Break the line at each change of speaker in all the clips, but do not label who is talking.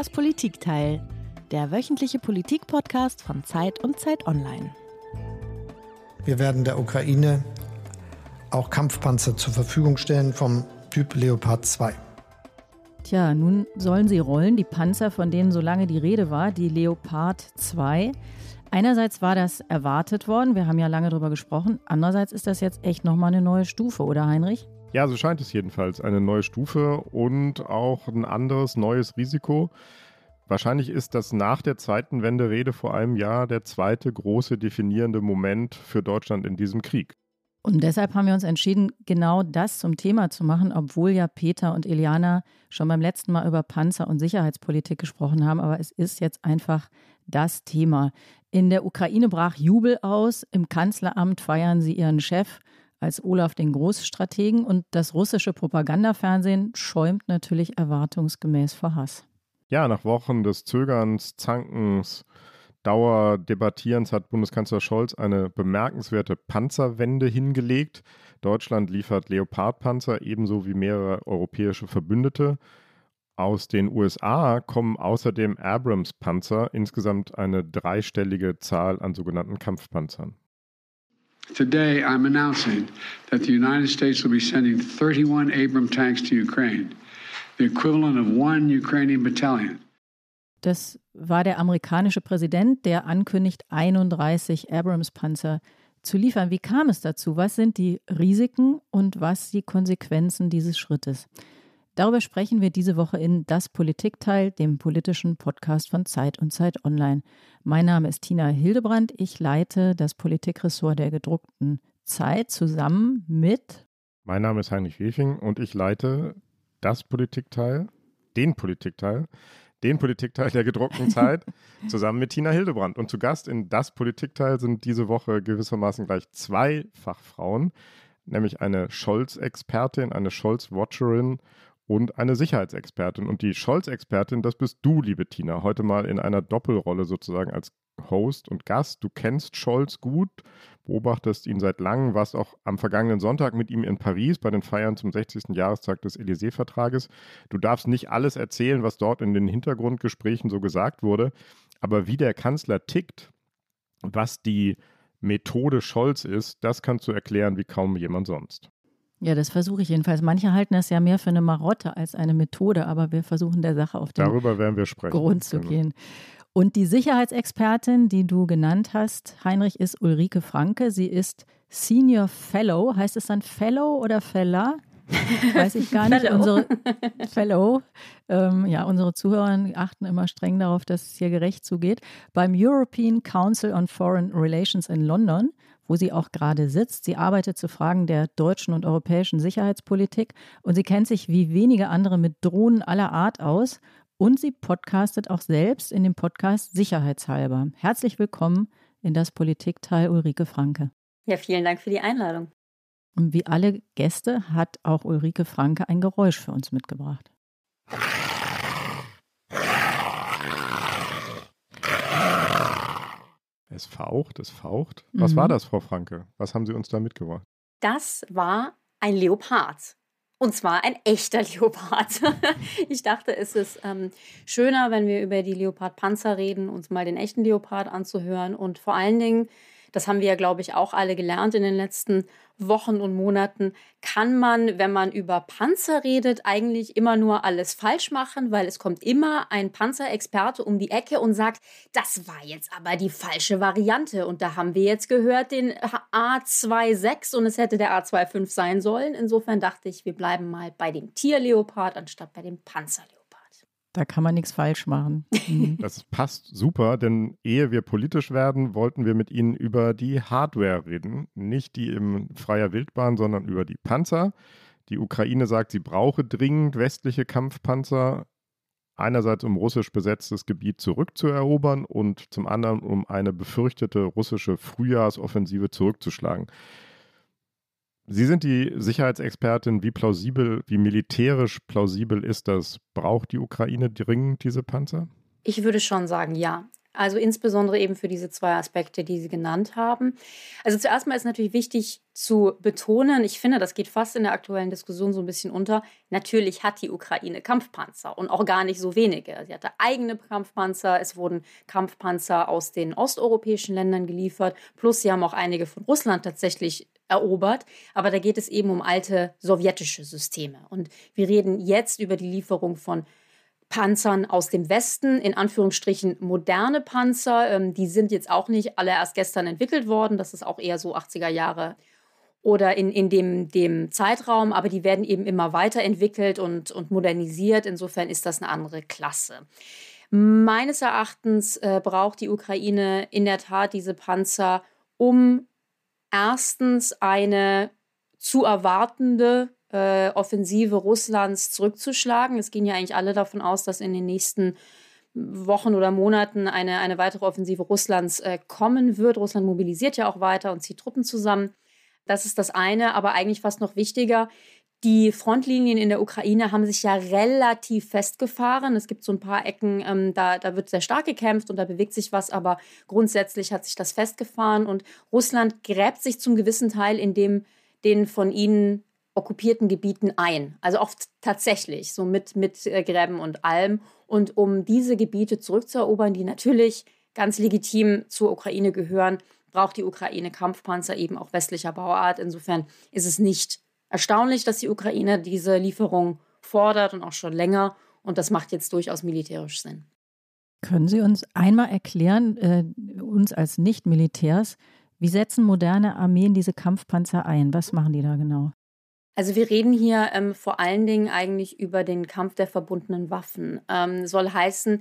Das Politikteil, der wöchentliche Politik-Podcast von Zeit und Zeit Online.
Wir werden der Ukraine auch Kampfpanzer zur Verfügung stellen vom Typ Leopard 2.
Tja, nun sollen sie rollen, die Panzer, von denen so lange die Rede war, die Leopard 2. Einerseits war das erwartet worden, wir haben ja lange darüber gesprochen. Andererseits ist das jetzt echt nochmal eine neue Stufe, oder Heinrich?
Ja, so scheint es jedenfalls. Eine neue Stufe und auch ein anderes neues Risiko. Wahrscheinlich ist das nach der zweiten Wende-Rede vor einem Jahr der zweite große definierende Moment für Deutschland in diesem Krieg.
Und deshalb haben wir uns entschieden, genau das zum Thema zu machen, obwohl ja Peter und Eliana schon beim letzten Mal über Panzer und Sicherheitspolitik gesprochen haben. Aber es ist jetzt einfach das Thema. In der Ukraine brach Jubel aus. Im Kanzleramt feiern sie ihren Chef als Olaf den Großstrategen. Und das russische Propagandafernsehen schäumt natürlich erwartungsgemäß vor Hass.
Ja, nach Wochen des Zögerns, Zankens, Dauerdebattierens hat Bundeskanzler Scholz eine bemerkenswerte Panzerwende hingelegt. Deutschland liefert Leopardpanzer ebenso wie mehrere europäische Verbündete. Aus den USA kommen außerdem Abrams-Panzer, insgesamt eine dreistellige Zahl an sogenannten Kampfpanzern.
Today I'm announcing that the United States will be sending 31 Abrams tanks to Ukraine, the equivalent of one Ukrainian battalion.
Das war der amerikanische Präsident, der ankündigt, 31 Abrams-Panzer zu liefern. Wie kam es dazu? Was sind die Risiken und was die Konsequenzen dieses Schrittes? Darüber sprechen wir diese Woche in Das Politikteil, dem politischen Podcast von Zeit und Zeit Online. Mein Name ist Tina Hildebrand. Ich leite das Politikressort der gedruckten Zeit zusammen mit.
Mein Name ist Heinrich Wefing und ich leite das Politikteil, den Politikteil den Politikteil der gedruckten Zeit, zusammen mit Tina Hildebrand. Und zu Gast in das Politikteil sind diese Woche gewissermaßen gleich zwei Fachfrauen, nämlich eine Scholz-Expertin, eine Scholz-Watcherin und eine Sicherheitsexpertin. Und die Scholz-Expertin, das bist du, liebe Tina, heute mal in einer Doppelrolle sozusagen als Host und Gast. Du kennst Scholz gut, beobachtest ihn seit langem, warst auch am vergangenen Sonntag mit ihm in Paris bei den Feiern zum 60. Jahrestag des Élysée-Vertrages. Du darfst nicht alles erzählen, was dort in den Hintergrundgesprächen so gesagt wurde, aber wie der Kanzler tickt, was die Methode Scholz ist, das kannst du erklären wie kaum jemand sonst.
Ja, das versuche ich jedenfalls. Manche halten das ja mehr für eine Marotte als eine Methode, aber wir versuchen der Sache auf den
Darüber werden wir sprechen.
Grund zu genau. gehen. Und die Sicherheitsexpertin, die du genannt hast, Heinrich, ist Ulrike Franke. Sie ist Senior Fellow. Heißt es dann Fellow oder Feller? Weiß ich gar nicht.
Fellow.
Unsere Fellow. Ähm, ja, unsere Zuhörer achten immer streng darauf, dass es hier gerecht zugeht. Beim European Council on Foreign Relations in London, wo sie auch gerade sitzt. Sie arbeitet zu Fragen der deutschen und europäischen Sicherheitspolitik und sie kennt sich wie wenige andere mit Drohnen aller Art aus und sie podcastet auch selbst in dem Podcast Sicherheitshalber. Herzlich willkommen in das Politikteil Ulrike Franke.
Ja, vielen Dank für die Einladung.
Und wie alle Gäste hat auch Ulrike Franke ein Geräusch für uns mitgebracht.
Es faucht, es faucht. Was mhm. war das, Frau Franke? Was haben Sie uns da mitgebracht?
Das war ein Leopard. Und zwar ein echter Leopard. ich dachte, es ist ähm, schöner, wenn wir über die Leopard-Panzer reden, uns mal den echten Leopard anzuhören. Und vor allen Dingen, das haben wir ja, glaube ich, auch alle gelernt in den letzten Wochen und Monaten, kann man, wenn man über Panzer redet, eigentlich immer nur alles falsch machen, weil es kommt immer ein Panzerexperte um die Ecke und sagt, das war jetzt aber die falsche Variante. Und da haben wir jetzt gehört den A26 und es hätte der A25 sein sollen. Insofern dachte ich, wir bleiben mal bei dem Tierleopard anstatt bei dem Panzerleopard.
Da kann man nichts falsch machen.
Mhm. Das passt super, denn ehe wir politisch werden, wollten wir mit Ihnen über die Hardware reden. Nicht die im freier Wildbahn, sondern über die Panzer. Die Ukraine sagt, sie brauche dringend westliche Kampfpanzer. Einerseits, um russisch besetztes Gebiet zurückzuerobern und zum anderen, um eine befürchtete russische Frühjahrsoffensive zurückzuschlagen. Sie sind die Sicherheitsexpertin. Wie plausibel, wie militärisch plausibel ist das? Braucht die Ukraine dringend diese Panzer?
Ich würde schon sagen, ja. Also insbesondere eben für diese zwei Aspekte, die Sie genannt haben. Also zuerst mal ist natürlich wichtig zu betonen, ich finde, das geht fast in der aktuellen Diskussion so ein bisschen unter. Natürlich hat die Ukraine Kampfpanzer und auch gar nicht so wenige. Sie hatte eigene Kampfpanzer, es wurden Kampfpanzer aus den osteuropäischen Ländern geliefert, plus sie haben auch einige von Russland tatsächlich erobert. Aber da geht es eben um alte sowjetische Systeme. Und wir reden jetzt über die Lieferung von Panzern aus dem Westen, in Anführungsstrichen moderne Panzer. Ähm, die sind jetzt auch nicht alle erst gestern entwickelt worden. Das ist auch eher so 80er Jahre oder in, in dem, dem Zeitraum, aber die werden eben immer weiterentwickelt und, und modernisiert. Insofern ist das eine andere Klasse. Meines Erachtens äh, braucht die Ukraine in der Tat diese Panzer, um erstens eine zu erwartende äh, Offensive Russlands zurückzuschlagen. Es gehen ja eigentlich alle davon aus, dass in den nächsten Wochen oder Monaten eine, eine weitere Offensive Russlands äh, kommen wird. Russland mobilisiert ja auch weiter und zieht Truppen zusammen. Das ist das eine, aber eigentlich fast noch wichtiger. Die Frontlinien in der Ukraine haben sich ja relativ festgefahren. Es gibt so ein paar Ecken, ähm, da, da wird sehr stark gekämpft und da bewegt sich was, aber grundsätzlich hat sich das festgefahren und Russland gräbt sich zum gewissen Teil in dem, den von ihnen okkupierten Gebieten ein. Also oft tatsächlich, so mit, mit äh, Gräben und allem. Und um diese Gebiete zurückzuerobern, die natürlich ganz legitim zur Ukraine gehören, braucht die Ukraine Kampfpanzer eben auch westlicher Bauart. Insofern ist es nicht erstaunlich, dass die Ukraine diese Lieferung fordert und auch schon länger. Und das macht jetzt durchaus militärisch Sinn.
Können Sie uns einmal erklären, äh, uns als Nicht-Militärs, wie setzen moderne Armeen diese Kampfpanzer ein? Was machen die da genau?
Also wir reden hier ähm, vor allen Dingen eigentlich über den Kampf der verbundenen Waffen. Ähm, soll heißen,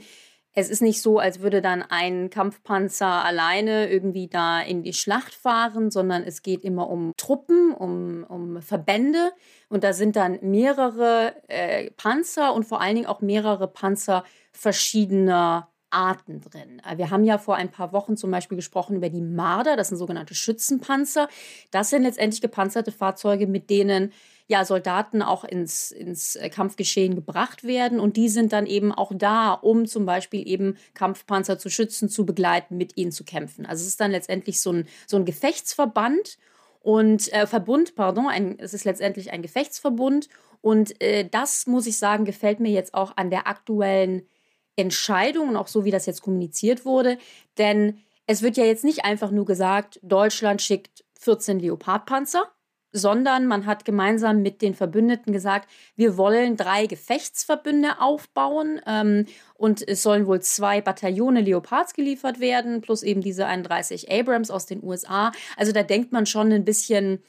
es ist nicht so, als würde dann ein Kampfpanzer alleine irgendwie da in die Schlacht fahren, sondern es geht immer um Truppen, um, um Verbände. Und da sind dann mehrere äh, Panzer und vor allen Dingen auch mehrere Panzer verschiedener Arten drin. Äh, wir haben ja vor ein paar Wochen zum Beispiel gesprochen über die Marder, das sind sogenannte Schützenpanzer. Das sind letztendlich gepanzerte Fahrzeuge, mit denen ja Soldaten auch ins, ins äh, Kampfgeschehen gebracht werden. Und die sind dann eben auch da, um zum Beispiel eben Kampfpanzer zu schützen, zu begleiten, mit ihnen zu kämpfen. Also es ist dann letztendlich so ein, so ein Gefechtsverband und äh, Verbund, pardon, ein, es ist letztendlich ein Gefechtsverbund. Und äh, das, muss ich sagen, gefällt mir jetzt auch an der aktuellen Entscheidung und auch so, wie das jetzt kommuniziert wurde. Denn es wird ja jetzt nicht einfach nur gesagt, Deutschland schickt 14 Leopardpanzer, sondern man hat gemeinsam mit den Verbündeten gesagt, wir wollen drei Gefechtsverbünde aufbauen ähm, und es sollen wohl zwei Bataillone Leopards geliefert werden, plus eben diese 31 Abrams aus den USA. Also da denkt man schon ein bisschen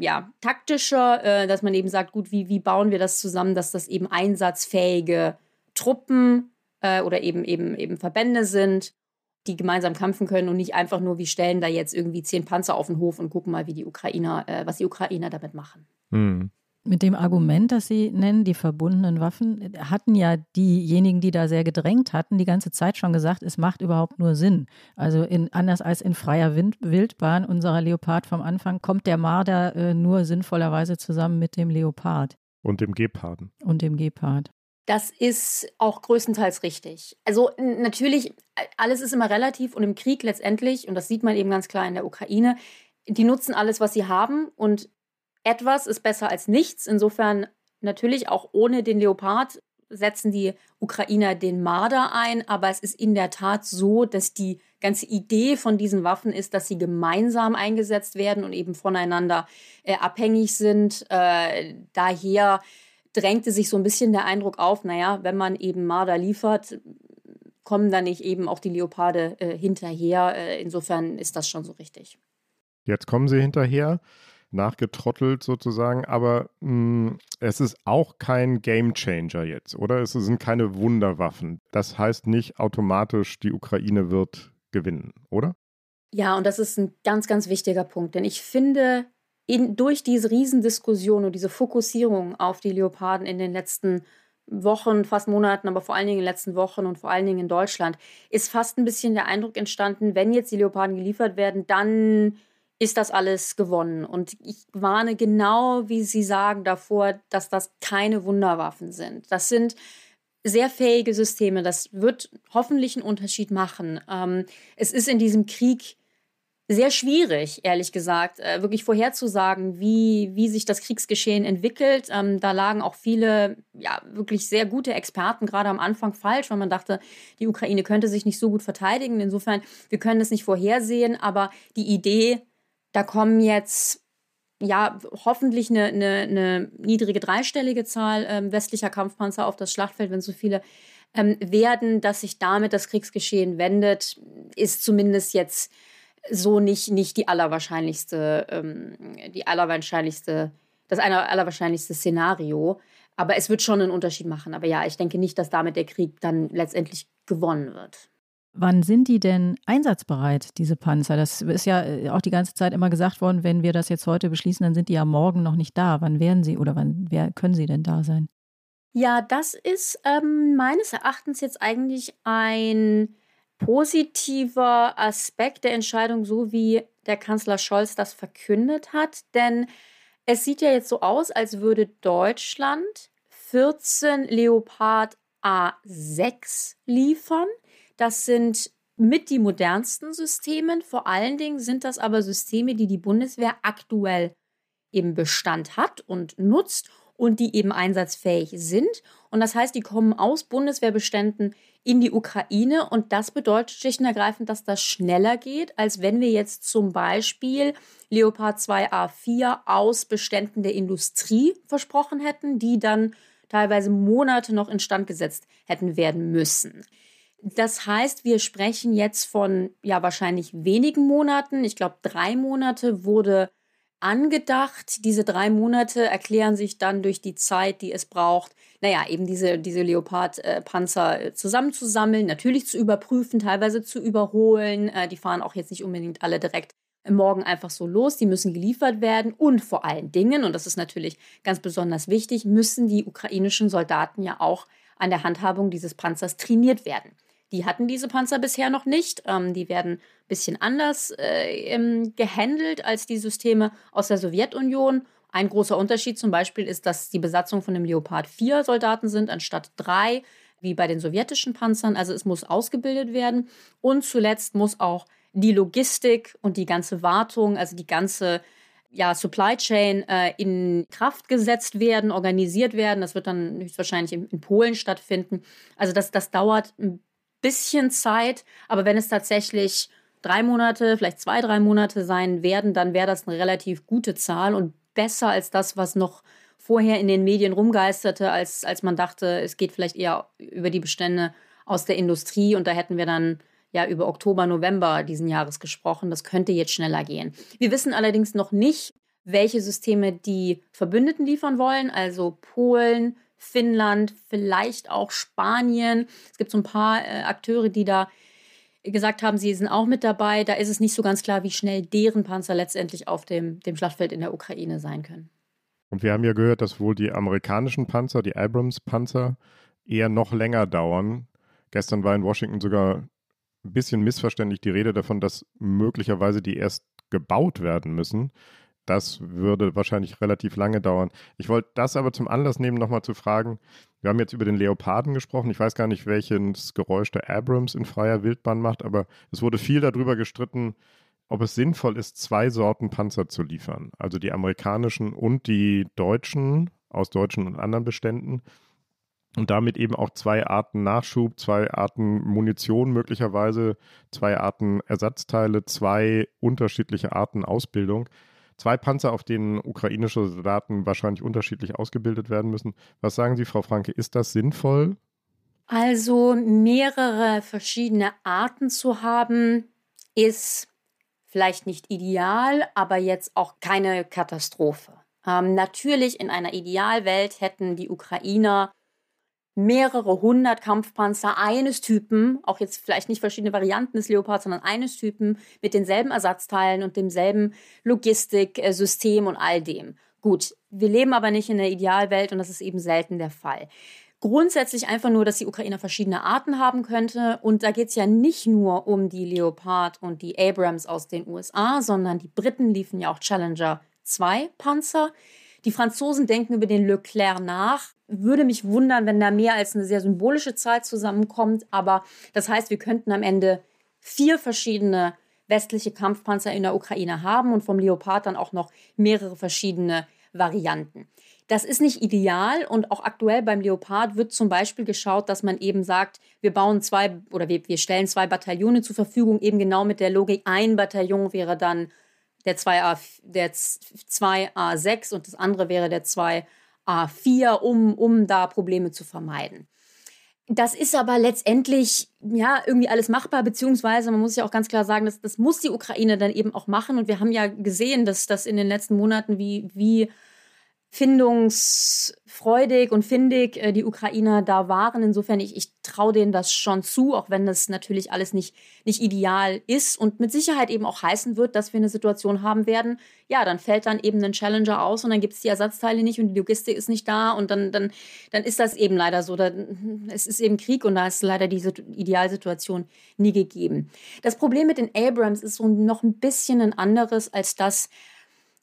ja, taktischer, äh, dass man eben sagt, gut, wie, wie bauen wir das zusammen, dass das eben einsatzfähige Truppen äh, oder eben, eben, eben Verbände sind, die gemeinsam kämpfen können und nicht einfach nur, wir stellen da jetzt irgendwie zehn Panzer auf den Hof und gucken mal, wie die Ukrainer, äh, was die Ukrainer damit machen.
Hm. Mit dem Argument, das Sie nennen, die verbundenen Waffen, hatten ja diejenigen, die da sehr gedrängt hatten, die ganze Zeit schon gesagt, es macht überhaupt nur Sinn. Also in, anders als in freier Wind, Wildbahn unserer Leopard vom Anfang, kommt der Marder äh, nur sinnvollerweise zusammen mit dem Leopard.
Und dem Geparden.
Und dem Gepard.
Das ist auch größtenteils richtig. Also natürlich, alles ist immer relativ und im Krieg letztendlich, und das sieht man eben ganz klar in der Ukraine, die nutzen alles, was sie haben und etwas ist besser als nichts. Insofern natürlich auch ohne den Leopard setzen die Ukrainer den Marder ein, aber es ist in der Tat so, dass die ganze Idee von diesen Waffen ist, dass sie gemeinsam eingesetzt werden und eben voneinander äh, abhängig sind. Äh, daher drängte sich so ein bisschen der Eindruck auf, naja, wenn man eben Marder liefert, kommen dann nicht eben auch die Leoparde äh, hinterher. Äh, insofern ist das schon so richtig.
Jetzt kommen sie hinterher, nachgetrottelt sozusagen, aber mh, hm, es ist auch kein Game Changer jetzt, oder? Es sind keine Wunderwaffen. Das heißt nicht automatisch, die Ukraine wird gewinnen, oder?
Ja, und das ist ein ganz, ganz wichtiger Punkt, denn ich finde, in, durch diese Riesendiskussion und diese Fokussierung auf die Leoparden in den letzten Wochen, fast Monaten, aber vor allen Dingen in den letzten Wochen und vor allen Dingen in Deutschland, ist fast ein bisschen der Eindruck entstanden, wenn jetzt die Leoparden geliefert werden, dann ist das alles gewonnen. Und ich warne genau, wie Sie sagen, davor, dass das keine Wunderwaffen sind. Das sind sehr fähige Systeme. Das wird hoffentlich einen Unterschied machen. Ähm, es ist in diesem Krieg sehr schwierig, ehrlich gesagt, äh, wirklich vorherzusagen, wie, wie sich das Kriegsgeschehen entwickelt. Ähm, da lagen auch viele, ja, wirklich sehr gute Experten gerade am Anfang falsch, weil man dachte, die Ukraine könnte sich nicht so gut verteidigen. Insofern, wir können es nicht vorhersehen, aber die Idee, da kommen jetzt ja, hoffentlich eine, eine, eine niedrige dreistellige Zahl ähm, westlicher Kampfpanzer auf das Schlachtfeld, wenn so viele ähm, werden, dass sich damit das Kriegsgeschehen wendet, ist zumindest jetzt so nicht, nicht die allerwahrscheinlichste, ähm, die allerwahrscheinlichste, das eine allerwahrscheinlichste Szenario. Aber es wird schon einen Unterschied machen. Aber ja, ich denke nicht, dass damit der Krieg dann letztendlich gewonnen wird.
Wann sind die denn einsatzbereit, diese Panzer? Das ist ja äh, auch die ganze Zeit immer gesagt worden, wenn wir das jetzt heute beschließen, dann sind die ja morgen noch nicht da. Wann werden sie oder wann wer, können sie denn da sein?
Ja, das ist ähm, meines Erachtens jetzt eigentlich ein positiver Aspekt der Entscheidung, so wie der Kanzler Scholz das verkündet hat. Denn es sieht ja jetzt so aus, als würde Deutschland 14 Leopard A6 liefern. Das sind mit die modernsten Systeme. Vor allen Dingen sind das aber Systeme, die die Bundeswehr aktuell im Bestand hat und nutzt und die eben einsatzfähig sind. Und das heißt, die kommen aus Bundeswehrbeständen in die Ukraine. Und das bedeutet schlicht und ergreifend, dass das schneller geht, als wenn wir jetzt zum Beispiel Leopard 2A4 aus Beständen der Industrie versprochen hätten, die dann teilweise Monate noch instand gesetzt hätten werden müssen. Das heißt, wir sprechen jetzt von ja wahrscheinlich wenigen Monaten. Ich glaube, drei Monate wurde angedacht. Diese drei Monate erklären sich dann durch die Zeit, die es braucht, naja, eben diese, diese Leopard-Panzer äh, zusammenzusammeln, natürlich zu überprüfen, teilweise zu überholen. Äh, die fahren auch jetzt nicht unbedingt alle direkt morgen einfach so los. Die müssen geliefert werden und vor allen Dingen, und das ist natürlich ganz besonders wichtig, müssen die ukrainischen Soldaten ja auch an der Handhabung dieses Panzers trainiert werden. Die hatten diese Panzer bisher noch nicht. Ähm, die werden ein bisschen anders äh, gehandelt als die Systeme aus der Sowjetunion. Ein großer Unterschied zum Beispiel ist, dass die Besatzung von dem Leopard 4 Soldaten sind anstatt drei, wie bei den sowjetischen Panzern. Also es muss ausgebildet werden. Und zuletzt muss auch die Logistik und die ganze Wartung, also die ganze ja, Supply Chain äh, in Kraft gesetzt werden, organisiert werden. Das wird dann höchstwahrscheinlich in, in Polen stattfinden. Also das, das dauert ein bisschen Zeit, aber wenn es tatsächlich drei Monate, vielleicht zwei, drei Monate sein werden, dann wäre das eine relativ gute Zahl und besser als das, was noch vorher in den Medien rumgeisterte, als, als man dachte, es geht vielleicht eher über die Bestände aus der Industrie und da hätten wir dann ja über Oktober, November diesen Jahres gesprochen. Das könnte jetzt schneller gehen. Wir wissen allerdings noch nicht, welche Systeme die Verbündeten liefern wollen, also Polen, Finnland, vielleicht auch Spanien. Es gibt so ein paar äh, Akteure, die da gesagt haben, sie sind auch mit dabei. Da ist es nicht so ganz klar, wie schnell deren Panzer letztendlich auf dem, dem Schlachtfeld in der Ukraine sein können.
Und wir haben ja gehört, dass wohl die amerikanischen Panzer, die Abrams-Panzer, eher noch länger dauern. Gestern war in Washington sogar ein bisschen missverständlich die Rede davon, dass möglicherweise die erst gebaut werden müssen. Das würde wahrscheinlich relativ lange dauern. Ich wollte das aber zum Anlass nehmen, nochmal zu fragen. Wir haben jetzt über den Leoparden gesprochen. Ich weiß gar nicht, welches Geräusch der Abrams in freier Wildbahn macht, aber es wurde viel darüber gestritten, ob es sinnvoll ist, zwei Sorten Panzer zu liefern. Also die amerikanischen und die deutschen aus deutschen und anderen Beständen. Und damit eben auch zwei Arten Nachschub, zwei Arten Munition möglicherweise, zwei Arten Ersatzteile, zwei unterschiedliche Arten Ausbildung zwei Panzer, auf denen ukrainische Soldaten wahrscheinlich unterschiedlich ausgebildet werden müssen. Was sagen Sie, Frau Franke, ist das sinnvoll?
Also mehrere verschiedene Arten zu haben, ist vielleicht nicht ideal, aber jetzt auch keine Katastrophe. Ähm, natürlich in einer Idealwelt hätten die Ukrainer mehrere hundert Kampfpanzer eines Typen, auch jetzt vielleicht nicht verschiedene Varianten des Leopard, sondern eines Typen mit denselben Ersatzteilen und demselben Logistiksystem und all dem. Gut, wir leben aber nicht in der Idealwelt und das ist eben selten der Fall. Grundsätzlich einfach nur, dass die Ukraine verschiedene Arten haben könnte. Und da geht es ja nicht nur um die Leopard und die Abrams aus den USA, sondern die Briten liefen ja auch Challenger 2 Panzer. Die Franzosen denken über den Leclerc nach. Würde mich wundern, wenn da mehr als eine sehr symbolische Zahl zusammenkommt. Aber das heißt, wir könnten am Ende vier verschiedene westliche Kampfpanzer in der Ukraine haben und vom Leopard dann auch noch mehrere verschiedene Varianten. Das ist nicht ideal und auch aktuell beim Leopard wird zum Beispiel geschaut, dass man eben sagt, wir bauen zwei oder wir, wir stellen zwei Bataillone zur Verfügung, eben genau mit der Logik, ein Bataillon wäre dann der 2A, der 2A6 und das andere wäre der 2A4, um, um da Probleme zu vermeiden. Das ist aber letztendlich ja irgendwie alles machbar, beziehungsweise man muss ja auch ganz klar sagen, das, das muss die Ukraine dann eben auch machen. Und wir haben ja gesehen, dass das in den letzten Monaten, wie, wie findungsfreudig und findig äh, die Ukrainer da waren. Insofern, ich, ich traue denen das schon zu, auch wenn das natürlich alles nicht, nicht ideal ist und mit Sicherheit eben auch heißen wird, dass wir eine Situation haben werden, ja, dann fällt dann eben ein Challenger aus und dann gibt es die Ersatzteile nicht und die Logistik ist nicht da und dann, dann, dann ist das eben leider so. Da, es ist eben Krieg und da ist leider diese Idealsituation nie gegeben. Das Problem mit den Abrams ist so noch ein bisschen ein anderes als das,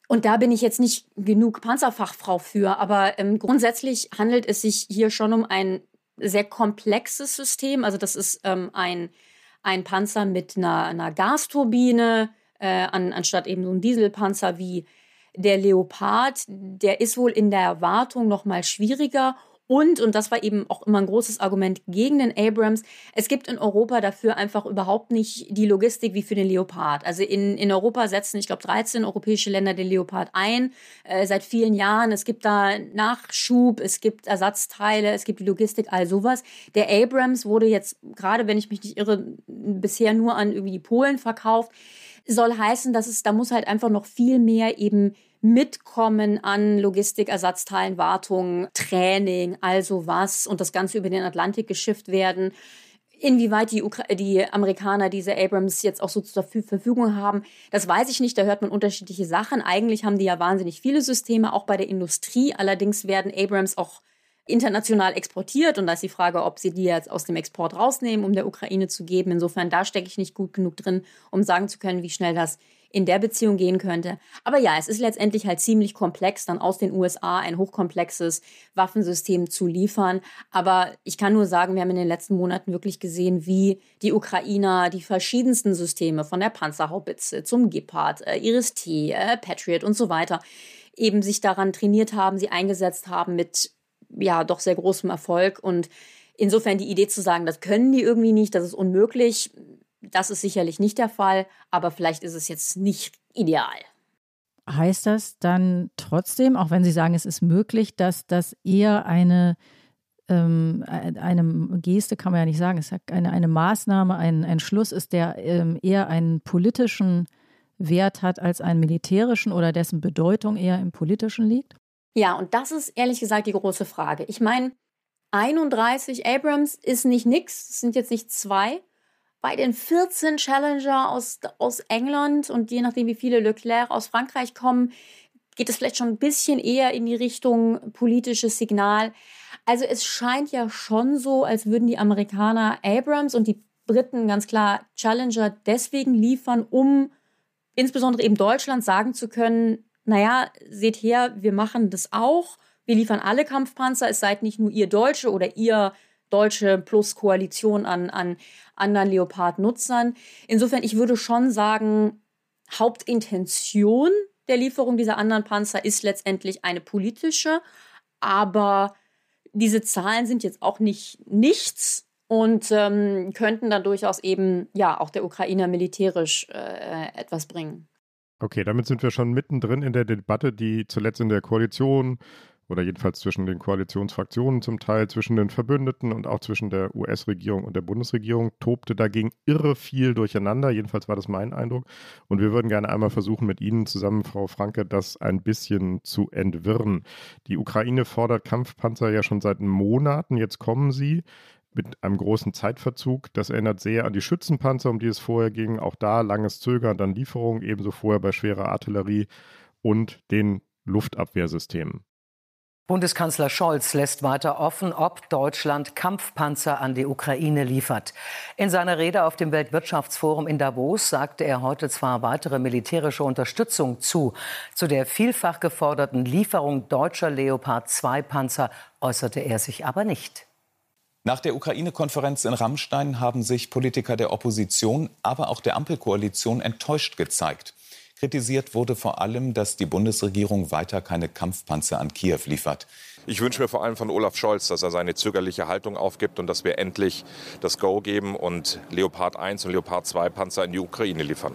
und da bin ich jetzt nicht genug Panzerfachfrau für, aber ähm, grundsätzlich handelt es sich hier schon um ein sehr komplexes System. Also das ist ähm, ein, ein Panzer mit einer, einer Gasturbine, äh, an, anstatt eben so ein Dieselpanzer wie der Leopard. Der ist wohl in der Erwartung noch mal schwieriger und, und das war eben auch immer ein großes Argument gegen den Abrams, es gibt in Europa dafür einfach überhaupt nicht die Logistik wie für den Leopard. Also in, in Europa setzen, ich glaube, 13 europäische Länder den Leopard ein, äh, seit vielen Jahren. Es gibt da Nachschub, es gibt Ersatzteile, es gibt die Logistik, all sowas. Der Abrams wurde jetzt, gerade wenn ich mich nicht irre, bisher nur an irgendwie die Polen verkauft. Soll heißen, dass es, da muss halt einfach noch viel mehr eben Mitkommen an Logistik, Ersatzteilen, Wartung, Training, also was und das Ganze über den Atlantik geschifft werden. Inwieweit die, Ukra die Amerikaner diese Abrams jetzt auch so zur Verfügung haben, das weiß ich nicht. Da hört man unterschiedliche Sachen. Eigentlich haben die ja wahnsinnig viele Systeme, auch bei der Industrie. Allerdings werden Abrams auch international exportiert. Und da ist die Frage, ob sie die jetzt aus dem Export rausnehmen, um der Ukraine zu geben. Insofern, da stecke ich nicht gut genug drin, um sagen zu können, wie schnell das in der Beziehung gehen könnte. Aber ja, es ist letztendlich halt ziemlich komplex, dann aus den USA ein hochkomplexes Waffensystem zu liefern. Aber ich kann nur sagen, wir haben in den letzten Monaten wirklich gesehen, wie die Ukrainer die verschiedensten Systeme von der Panzerhaubitze zum Gepard, äh, Iris-T, äh, Patriot und so weiter eben sich daran trainiert haben, sie eingesetzt haben mit ja doch sehr großem Erfolg und Insofern die Idee zu sagen, das können die irgendwie nicht, das ist unmöglich, das ist sicherlich nicht der Fall, aber vielleicht ist es jetzt nicht ideal.
Heißt das dann trotzdem, auch wenn Sie sagen, es ist möglich, dass das eher eine, ähm, eine Geste, kann man ja nicht sagen, es ist eine, eine Maßnahme, ein, ein Schluss ist, der ähm, eher einen politischen Wert hat als einen militärischen oder dessen Bedeutung eher im politischen liegt?
Ja, und das ist ehrlich gesagt die große Frage. Ich meine, 31 Abrams ist nicht nix, es sind jetzt nicht zwei bei den 14 Challenger aus, aus England und je nachdem, wie viele Leclerc aus Frankreich kommen, geht es vielleicht schon ein bisschen eher in die Richtung politisches Signal. Also es scheint ja schon so, als würden die Amerikaner Abrams und die Briten ganz klar Challenger deswegen liefern, um insbesondere eben Deutschland sagen zu können, naja, seht her, wir machen das auch. Wir liefern alle Kampfpanzer, es seid nicht nur ihr Deutsche oder ihr Deutsche plus Koalition an, an anderen Leopard-Nutzern. Insofern, ich würde schon sagen, Hauptintention der Lieferung dieser anderen Panzer ist letztendlich eine politische, aber diese Zahlen sind jetzt auch nicht nichts und ähm, könnten dann durchaus eben ja auch der Ukraine militärisch äh, etwas bringen.
Okay, damit sind wir schon mittendrin in der Debatte, die zuletzt in der Koalition oder jedenfalls zwischen den Koalitionsfraktionen zum Teil, zwischen den Verbündeten und auch zwischen der US-Regierung und der Bundesregierung, tobte dagegen irre viel durcheinander. Jedenfalls war das mein Eindruck. Und wir würden gerne einmal versuchen, mit Ihnen zusammen, Frau Franke, das ein bisschen zu entwirren. Die Ukraine fordert Kampfpanzer ja schon seit Monaten. Jetzt kommen sie mit einem großen Zeitverzug. Das erinnert sehr an die Schützenpanzer, um die es vorher ging. Auch da langes Zögern, dann Lieferung, ebenso vorher bei schwerer Artillerie und den Luftabwehrsystemen.
Bundeskanzler Scholz lässt weiter offen, ob Deutschland Kampfpanzer an die Ukraine liefert. In seiner Rede auf dem Weltwirtschaftsforum in Davos sagte er heute zwar weitere militärische Unterstützung zu. Zu der vielfach geforderten Lieferung deutscher Leopard 2 Panzer äußerte er sich aber nicht.
Nach der Ukraine-Konferenz in Rammstein haben sich Politiker der Opposition, aber auch der Ampelkoalition enttäuscht gezeigt. Kritisiert wurde vor allem, dass die Bundesregierung weiter keine Kampfpanzer an Kiew liefert.
Ich wünsche mir vor allem von Olaf Scholz, dass er seine zögerliche Haltung aufgibt und dass wir endlich das Go geben und Leopard 1 und Leopard 2 Panzer in die Ukraine liefern.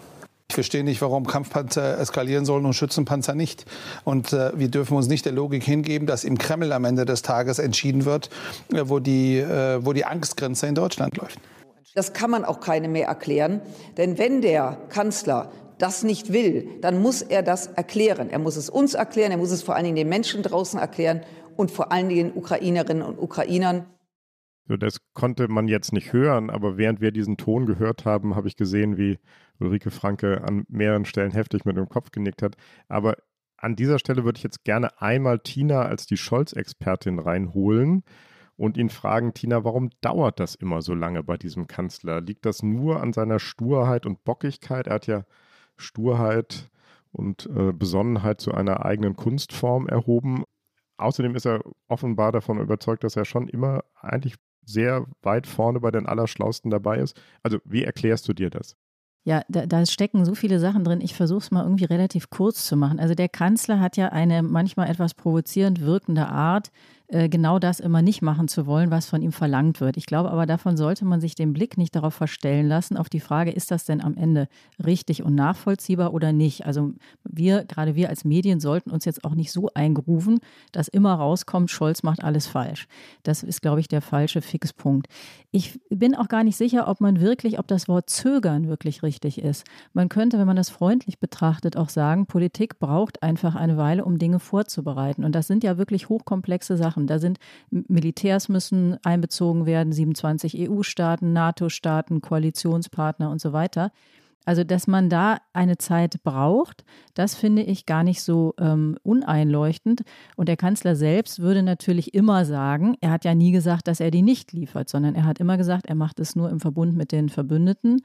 Ich verstehe nicht, warum Kampfpanzer eskalieren sollen und Schützenpanzer nicht. Und äh, wir dürfen uns nicht der Logik hingeben, dass im Kreml am Ende des Tages entschieden wird, äh, wo, die, äh, wo die Angstgrenze in Deutschland läuft.
Das kann man auch keine mehr erklären. Denn wenn der Kanzler das nicht will, dann muss er das erklären. Er muss es uns erklären, er muss es vor allen Dingen den Menschen draußen erklären und vor allen Dingen Ukrainerinnen und Ukrainern.
So, das konnte man jetzt nicht hören, aber während wir diesen Ton gehört haben, habe ich gesehen, wie Ulrike Franke an mehreren Stellen heftig mit dem Kopf genickt hat. Aber an dieser Stelle würde ich jetzt gerne einmal Tina als die Scholz-Expertin reinholen und ihn fragen, Tina, warum dauert das immer so lange bei diesem Kanzler? Liegt das nur an seiner Sturheit und Bockigkeit? Er hat ja Sturheit und äh, Besonnenheit zu einer eigenen Kunstform erhoben. Außerdem ist er offenbar davon überzeugt, dass er schon immer eigentlich sehr weit vorne bei den Allerschlausten dabei ist. Also wie erklärst du dir das?
Ja, da, da, stecken so viele Sachen drin. Ich versuche es mal irgendwie relativ kurz zu machen. Also der Kanzler hat ja eine manchmal etwas provozierend wirkende Art, genau das immer nicht machen zu wollen, was von ihm verlangt wird. Ich glaube aber, davon sollte man sich den Blick nicht darauf verstellen lassen, auf die Frage, ist das denn am Ende richtig und nachvollziehbar oder nicht? Also wir, gerade wir als Medien, sollten uns jetzt auch nicht so eingrufen, dass immer rauskommt, Scholz macht alles falsch. Das ist, glaube ich, der falsche Fixpunkt. Ich bin auch gar nicht sicher, ob man wirklich, ob das Wort zögern wirklich richtig ist. Man könnte, wenn man das freundlich betrachtet, auch sagen, Politik braucht einfach eine Weile, um Dinge vorzubereiten. Und das sind ja wirklich hochkomplexe Sachen machen. Da sind Militärs müssen einbezogen werden, 27 EU-Staaten, NATO-Staaten, Koalitionspartner und so weiter. Also, dass man da eine Zeit braucht, das finde ich gar nicht so ähm, uneinleuchtend. Und der Kanzler selbst würde natürlich immer sagen, er hat ja nie gesagt, dass er die nicht liefert, sondern er hat immer gesagt, er macht es nur im Verbund mit den Verbündeten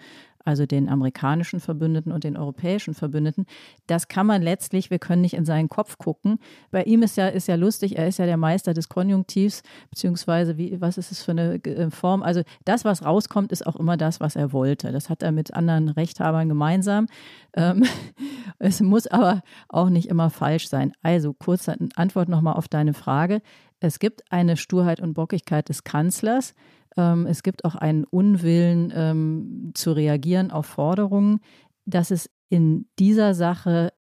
also den amerikanischen Verbündeten und den europäischen Verbündeten. Das kann man letztlich, wir können nicht in seinen Kopf gucken. Bei ihm ist ja, ist ja lustig, er ist ja der Meister des Konjunktivs, beziehungsweise wie, was ist es für eine äh, Form? Also das, was rauskommt, ist auch immer das, was er wollte. Das hat er mit anderen Rechthabern gemeinsam. Ähm, es muss aber auch nicht immer falsch sein. Also kurze Antwort nochmal auf deine Frage. Es gibt eine Sturheit und Bockigkeit des Kanzlers. Ähm, es gibt auch einen Unwillen ähm, zu reagieren auf Forderungen. Dass es in dieser Sache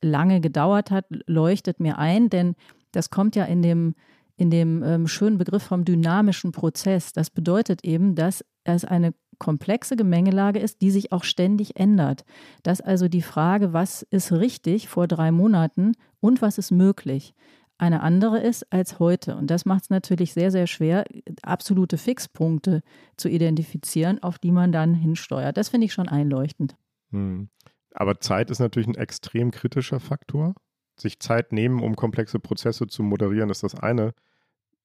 lange gedauert hat, leuchtet mir ein, denn das kommt ja in dem, in dem ähm, schönen Begriff vom dynamischen Prozess. Das bedeutet eben, dass es eine komplexe Gemengelage ist, die sich auch ständig ändert. Dass also die Frage, was ist richtig vor drei Monaten und was ist möglich, eine andere ist als heute. Und das macht es natürlich sehr, sehr schwer, absolute Fixpunkte zu identifizieren, auf die man dann hinsteuert. Das finde ich schon einleuchtend.
Hm. Aber Zeit ist natürlich ein extrem kritischer Faktor. Sich Zeit nehmen, um komplexe Prozesse zu moderieren, ist das eine.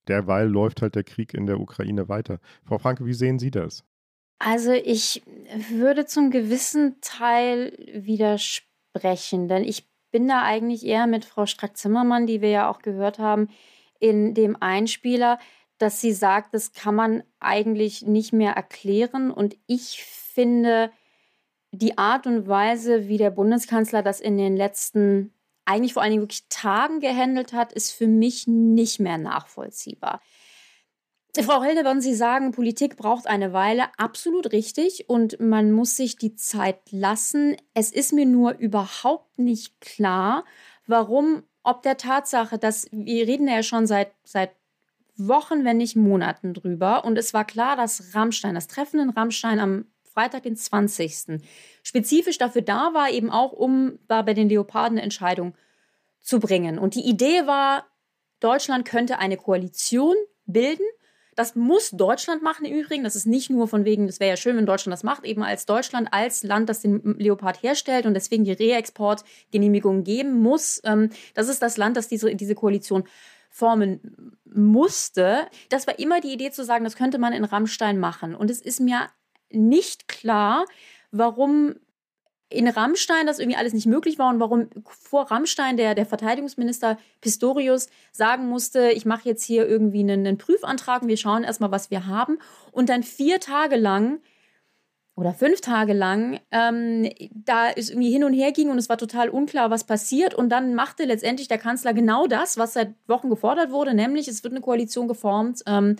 Derweil läuft halt der Krieg in der Ukraine weiter. Frau Franke, wie sehen Sie das?
Also ich würde zum gewissen Teil widersprechen, denn ich bin da eigentlich eher mit Frau Strack-Zimmermann, die wir ja auch gehört haben, in dem Einspieler, dass sie sagt, das kann man eigentlich nicht mehr erklären. Und ich finde, die Art und Weise, wie der Bundeskanzler das in den letzten, eigentlich vor allen Dingen wirklich Tagen gehandelt hat, ist für mich nicht mehr nachvollziehbar. Frau Hildebrand, Sie sagen, Politik braucht eine Weile. Absolut richtig. Und man muss sich die Zeit lassen. Es ist mir nur überhaupt nicht klar, warum, ob der Tatsache, dass wir reden ja schon seit, seit Wochen, wenn nicht Monaten drüber. Und es war klar, dass Rammstein, das Treffen in Rammstein am Freitag, den 20. spezifisch dafür da war, eben auch, um da bei den Leoparden eine Entscheidung zu bringen. Und die Idee war, Deutschland könnte eine Koalition bilden das muss Deutschland machen im Übrigen. Das ist nicht nur von wegen, das wäre ja schön, wenn Deutschland das macht, eben als Deutschland, als Land, das den Leopard herstellt und deswegen die Reexportgenehmigung geben muss. Ähm, das ist das Land, das diese, diese Koalition formen musste, das war immer die Idee zu sagen, das könnte man in Rammstein machen. Und es ist mir nicht klar, warum in Rammstein das irgendwie alles nicht möglich war und warum vor Rammstein der, der Verteidigungsminister Pistorius sagen musste, ich mache jetzt hier irgendwie einen, einen Prüfantrag und wir schauen erstmal, was wir haben. Und dann vier Tage lang oder fünf Tage lang ähm, da es irgendwie hin und her ging und es war total unklar, was passiert. Und dann machte letztendlich der Kanzler genau das, was seit Wochen gefordert wurde, nämlich es wird eine Koalition geformt. Ähm,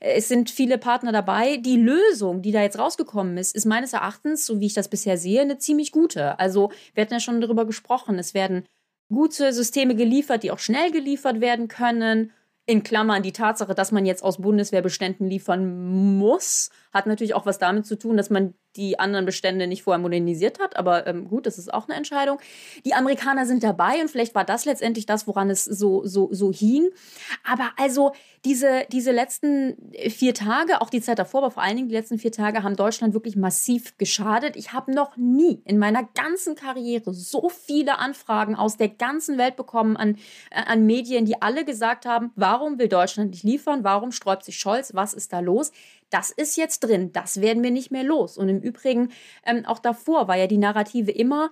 es sind viele Partner dabei. Die Lösung, die da jetzt rausgekommen ist, ist meines Erachtens, so wie ich das bisher sehe, eine ziemlich gute. Also wir hatten ja schon darüber gesprochen. Es werden gute Systeme geliefert, die auch schnell geliefert werden können. In Klammern die Tatsache, dass man jetzt aus Bundeswehrbeständen liefern muss, hat natürlich auch was damit zu tun, dass man die anderen Bestände nicht vorher modernisiert hat. Aber ähm, gut, das ist auch eine Entscheidung. Die Amerikaner sind dabei und vielleicht war das letztendlich das, woran es so, so, so hing. Aber also diese, diese letzten vier Tage, auch die Zeit davor, aber vor allen Dingen die letzten vier Tage, haben Deutschland wirklich massiv geschadet. Ich habe noch nie in meiner ganzen Karriere so viele Anfragen aus der ganzen Welt bekommen an, äh, an Medien, die alle gesagt haben, warum will Deutschland nicht liefern? Warum sträubt sich Scholz? Was ist da los? Das ist jetzt drin, das werden wir nicht mehr los. Und im Übrigen, ähm, auch davor war ja die Narrative immer,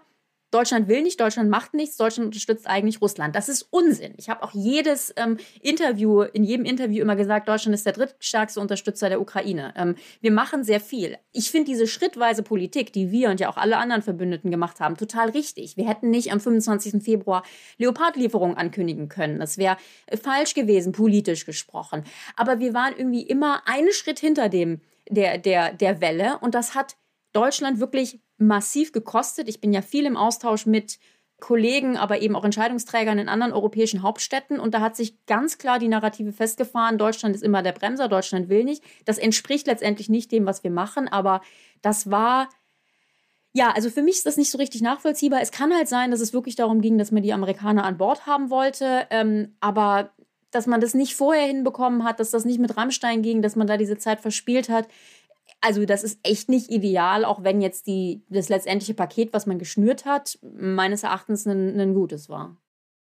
Deutschland will nicht, Deutschland macht nichts, Deutschland unterstützt eigentlich Russland. Das ist Unsinn. Ich habe auch jedes ähm, Interview, in jedem Interview immer gesagt, Deutschland ist der drittstärkste Unterstützer der Ukraine. Ähm, wir machen sehr viel. Ich finde diese schrittweise Politik, die wir und ja auch alle anderen Verbündeten gemacht haben, total richtig. Wir hätten nicht am 25. Februar Leopardlieferungen ankündigen können. Das wäre äh, falsch gewesen, politisch gesprochen. Aber wir waren irgendwie immer einen Schritt hinter dem, der, der, der Welle und das hat Deutschland wirklich massiv gekostet. Ich bin ja viel im Austausch mit Kollegen, aber eben auch Entscheidungsträgern in anderen europäischen Hauptstädten. Und da hat sich ganz klar die Narrative festgefahren, Deutschland ist immer der Bremser, Deutschland will nicht. Das entspricht letztendlich nicht dem, was wir machen, aber das war, ja, also für mich ist das nicht so richtig nachvollziehbar. Es kann halt sein, dass es wirklich darum ging, dass man die Amerikaner an Bord haben wollte, ähm, aber dass man das nicht vorher hinbekommen hat, dass das nicht mit Rammstein ging, dass man da diese Zeit verspielt hat. Also das ist echt nicht ideal, auch wenn jetzt die, das letztendliche Paket, was man geschnürt hat, meines Erachtens ein, ein gutes war.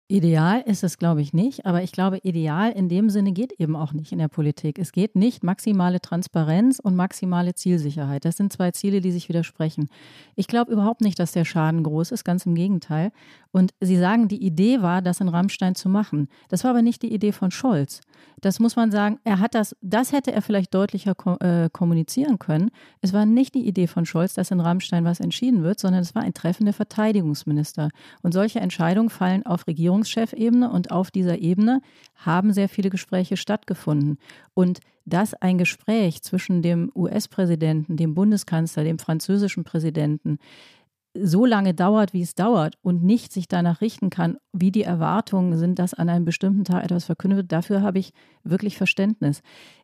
Ideal ist es, glaube ich, nicht, aber ich glaube, ideal in dem Sinne geht eben auch nicht in der Politik. Es geht nicht maximale Transparenz und maximale Zielsicherheit. Das sind zwei Ziele, die sich widersprechen. Ich glaube überhaupt nicht, dass der Schaden groß ist, ganz im Gegenteil. Und Sie sagen, die Idee war, das in Rammstein zu machen. Das war aber nicht die Idee von Scholz. Das muss man sagen, er hat das, das hätte er vielleicht deutlicher ko äh, kommunizieren können. Es war nicht die Idee von Scholz, dass in Rammstein was entschieden wird, sondern es war ein Treffen der Verteidigungsminister. Und solche Entscheidungen fallen auf Regierungschefebene und auf dieser Ebene haben sehr viele Gespräche stattgefunden. Und dass ein Gespräch zwischen dem US-Präsidenten, dem Bundeskanzler, dem französischen Präsidenten, so lange dauert, wie es dauert und nicht sich danach richten kann, wie die Erwartungen sind, dass an einem bestimmten Tag etwas verkündet wird, dafür habe ich wirklich Verständnis.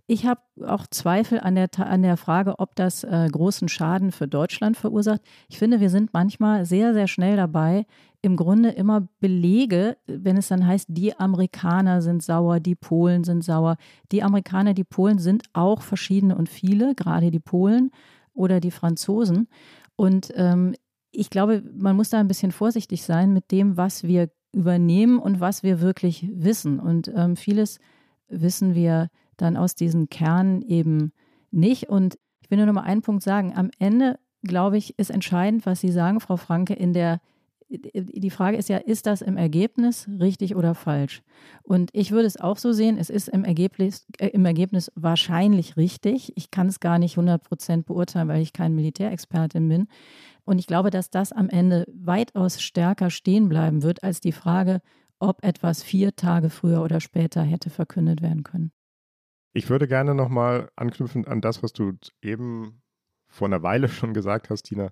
Ich habe auch Zweifel an der, an der Frage, ob das äh, großen Schaden für Deutschland verursacht. Ich finde, wir sind manchmal sehr, sehr schnell dabei, im Grunde immer Belege, wenn es dann heißt, die Amerikaner sind sauer, die Polen sind sauer. Die Amerikaner, die Polen sind auch verschiedene und viele, gerade die Polen oder die Franzosen. Und ähm, ich glaube, man muss da ein bisschen vorsichtig sein mit dem, was wir übernehmen und was wir wirklich wissen. Und ähm, vieles wissen wir dann aus diesen Kernen eben nicht. Und ich will nur noch mal einen Punkt sagen. Am Ende, glaube ich, ist entscheidend, was Sie sagen, Frau Franke, in der die Frage ist ja, ist das im Ergebnis richtig oder falsch? Und ich würde es auch so sehen, es ist im Ergebnis, äh, im Ergebnis wahrscheinlich richtig. Ich kann es gar nicht 100 Prozent beurteilen, weil ich kein Militärexpertin bin. Und ich glaube, dass das am Ende weitaus stärker stehen bleiben wird als die Frage, ob etwas vier Tage früher oder später hätte verkündet werden können.
Ich würde gerne nochmal anknüpfen an das, was du eben vor einer Weile schon gesagt hast, Tina.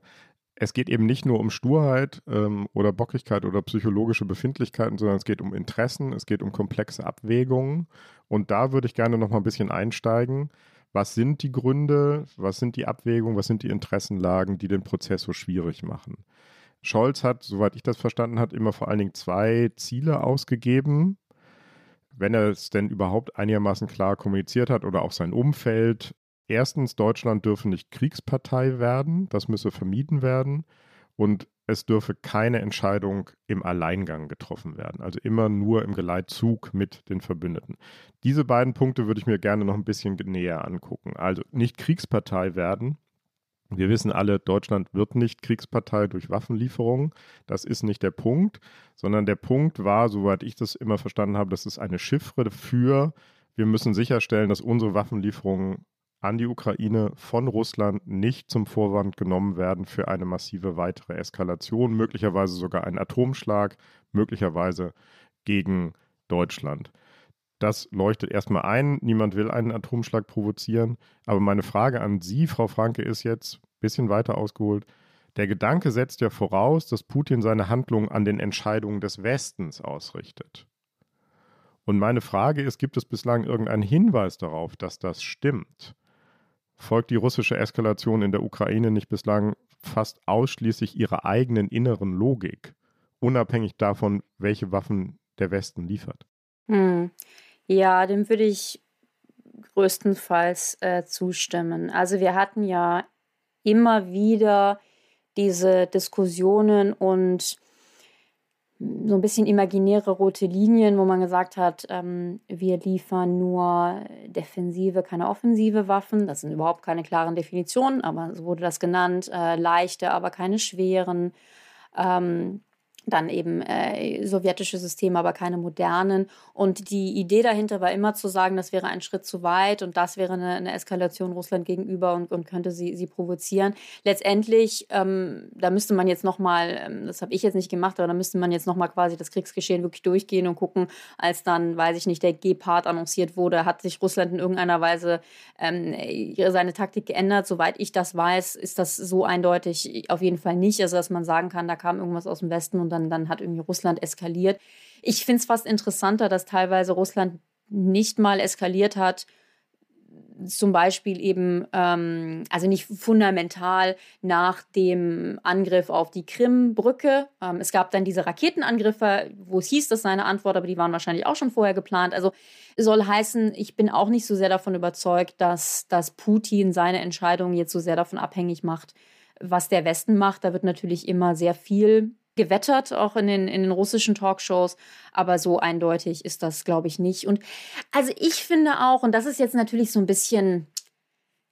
Es geht eben nicht nur um Sturheit ähm, oder Bockigkeit oder psychologische Befindlichkeiten, sondern es geht um Interessen, es geht um komplexe Abwägungen. Und da würde ich gerne noch mal ein bisschen einsteigen was sind die Gründe, was sind die Abwägungen, was sind die Interessenlagen, die den Prozess so schwierig machen. Scholz hat, soweit ich das verstanden habe, immer vor allen Dingen zwei Ziele ausgegeben. Wenn er es denn überhaupt einigermaßen klar kommuniziert hat oder auch sein Umfeld. Erstens, Deutschland dürfe nicht Kriegspartei werden, das müsse vermieden werden. Und es dürfe keine Entscheidung im Alleingang getroffen werden, also immer nur im Geleitzug mit den Verbündeten. Diese beiden Punkte würde ich mir gerne noch ein bisschen näher angucken. Also nicht Kriegspartei werden. Wir wissen alle, Deutschland wird nicht Kriegspartei durch Waffenlieferungen. Das ist nicht der Punkt, sondern der Punkt war, soweit ich das immer verstanden habe, das ist eine Chiffre für, wir müssen sicherstellen, dass unsere Waffenlieferungen an die Ukraine von Russland nicht zum Vorwand genommen werden für eine massive weitere Eskalation, möglicherweise sogar einen Atomschlag, möglicherweise gegen Deutschland. Das leuchtet erstmal ein. Niemand will einen Atomschlag provozieren. Aber meine Frage an Sie, Frau Franke, ist jetzt ein bisschen weiter ausgeholt. Der Gedanke setzt ja voraus, dass Putin seine Handlungen an den Entscheidungen des Westens ausrichtet. Und meine Frage ist, gibt es bislang irgendeinen Hinweis darauf, dass das stimmt? Folgt die russische Eskalation in der Ukraine nicht bislang fast ausschließlich ihrer eigenen inneren Logik, unabhängig davon, welche Waffen der Westen liefert?
Hm. Ja, dem würde ich größtenteils äh, zustimmen. Also wir hatten ja immer wieder diese Diskussionen und so ein bisschen imaginäre rote Linien, wo man gesagt hat, ähm, wir liefern nur defensive, keine offensive Waffen. Das sind überhaupt keine klaren Definitionen, aber so wurde das genannt. Äh, leichte, aber keine schweren. Ähm, dann eben äh, sowjetische Systeme, aber keine modernen. Und die Idee dahinter war immer zu sagen, das wäre ein Schritt zu weit und das wäre eine, eine Eskalation Russland gegenüber und, und, könnte sie, sie provozieren. Letztendlich, ähm, da müsste man jetzt nochmal, ähm, das habe ich jetzt nicht gemacht, aber da müsste man jetzt nochmal quasi das Kriegsgeschehen wirklich durchgehen und gucken, als dann, weiß ich nicht, der Gepard annonciert wurde, hat sich Russland in irgendeiner Weise ähm, seine Taktik geändert. Soweit ich das weiß, ist das so eindeutig auf jeden Fall nicht. Also, dass man sagen kann, da kam irgendwas aus dem Westen und dann dann, dann hat irgendwie Russland eskaliert. Ich finde es fast interessanter, dass teilweise Russland nicht mal eskaliert hat, zum Beispiel eben, ähm, also nicht fundamental nach dem Angriff auf die Krimbrücke. Ähm, es gab dann diese Raketenangriffe, wo es hieß, das sei eine Antwort, aber die waren wahrscheinlich auch schon vorher geplant. Also soll heißen, ich bin auch nicht so sehr davon überzeugt, dass, dass Putin seine Entscheidung jetzt so sehr davon abhängig macht, was der Westen macht. Da wird natürlich immer sehr viel gewettert, auch in den, in den russischen Talkshows, aber so eindeutig ist das, glaube ich, nicht. Und also ich finde auch, und das ist jetzt natürlich so ein bisschen,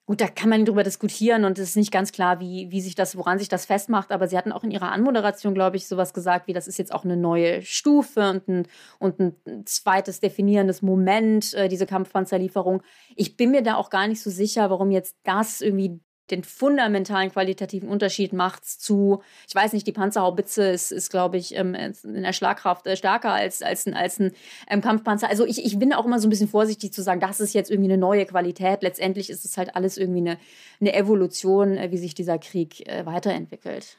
gut, da kann man drüber diskutieren und es ist nicht ganz klar, wie, wie sich das, woran sich das festmacht, aber sie hatten auch in ihrer Anmoderation, glaube ich, sowas gesagt, wie das ist jetzt auch eine neue Stufe und ein, und ein zweites definierendes Moment, äh, diese Kampfpanzerlieferung. Ich bin mir da auch gar nicht so sicher, warum jetzt das irgendwie den fundamentalen qualitativen Unterschied macht zu, ich weiß nicht, die Panzerhaubitze ist, ist glaube ich, ähm, in der Schlagkraft äh, stärker als, als ein, als ein ähm, Kampfpanzer. Also ich, ich bin auch immer so ein bisschen vorsichtig zu sagen, das ist jetzt irgendwie eine neue Qualität. Letztendlich ist es halt alles irgendwie eine, eine Evolution, äh, wie sich dieser Krieg äh, weiterentwickelt.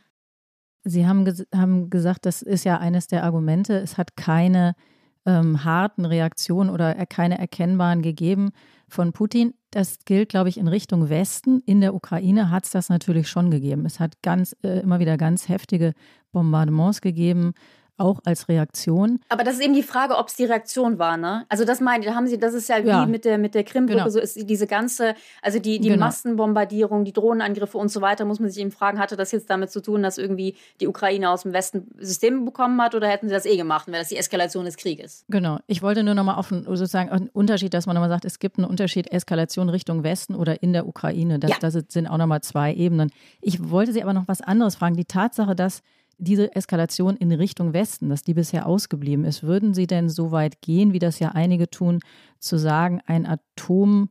Sie haben, ges haben gesagt, das ist ja eines der Argumente, es hat keine ähm, harten Reaktionen oder keine erkennbaren gegeben von Putin. Das gilt, glaube ich, in Richtung Westen. In der Ukraine hat es das natürlich schon gegeben. Es hat ganz äh, immer wieder ganz heftige Bombardements gegeben auch als Reaktion.
Aber das ist eben die Frage, ob es die Reaktion war, ne? Also das meint, da haben sie, das ist ja, ja. wie mit der mit der Krimbrücke, genau. so ist diese ganze, also die, die genau. Massenbombardierung, die Drohnenangriffe und so weiter, muss man sich eben fragen, hatte das jetzt damit zu tun, dass irgendwie die Ukraine aus dem Westen Systeme bekommen hat oder hätten sie das eh gemacht, wäre das die Eskalation des Krieges?
Genau. Ich wollte nur nochmal auf einen, sozusagen einen Unterschied, dass man nochmal sagt, es gibt einen Unterschied Eskalation Richtung Westen oder in der Ukraine. Das, ja. das sind auch nochmal zwei Ebenen. Ich wollte Sie aber noch was anderes fragen. Die Tatsache, dass diese Eskalation in Richtung Westen, dass die bisher ausgeblieben ist, würden Sie denn so weit gehen, wie das ja einige tun, zu sagen, ein Atom,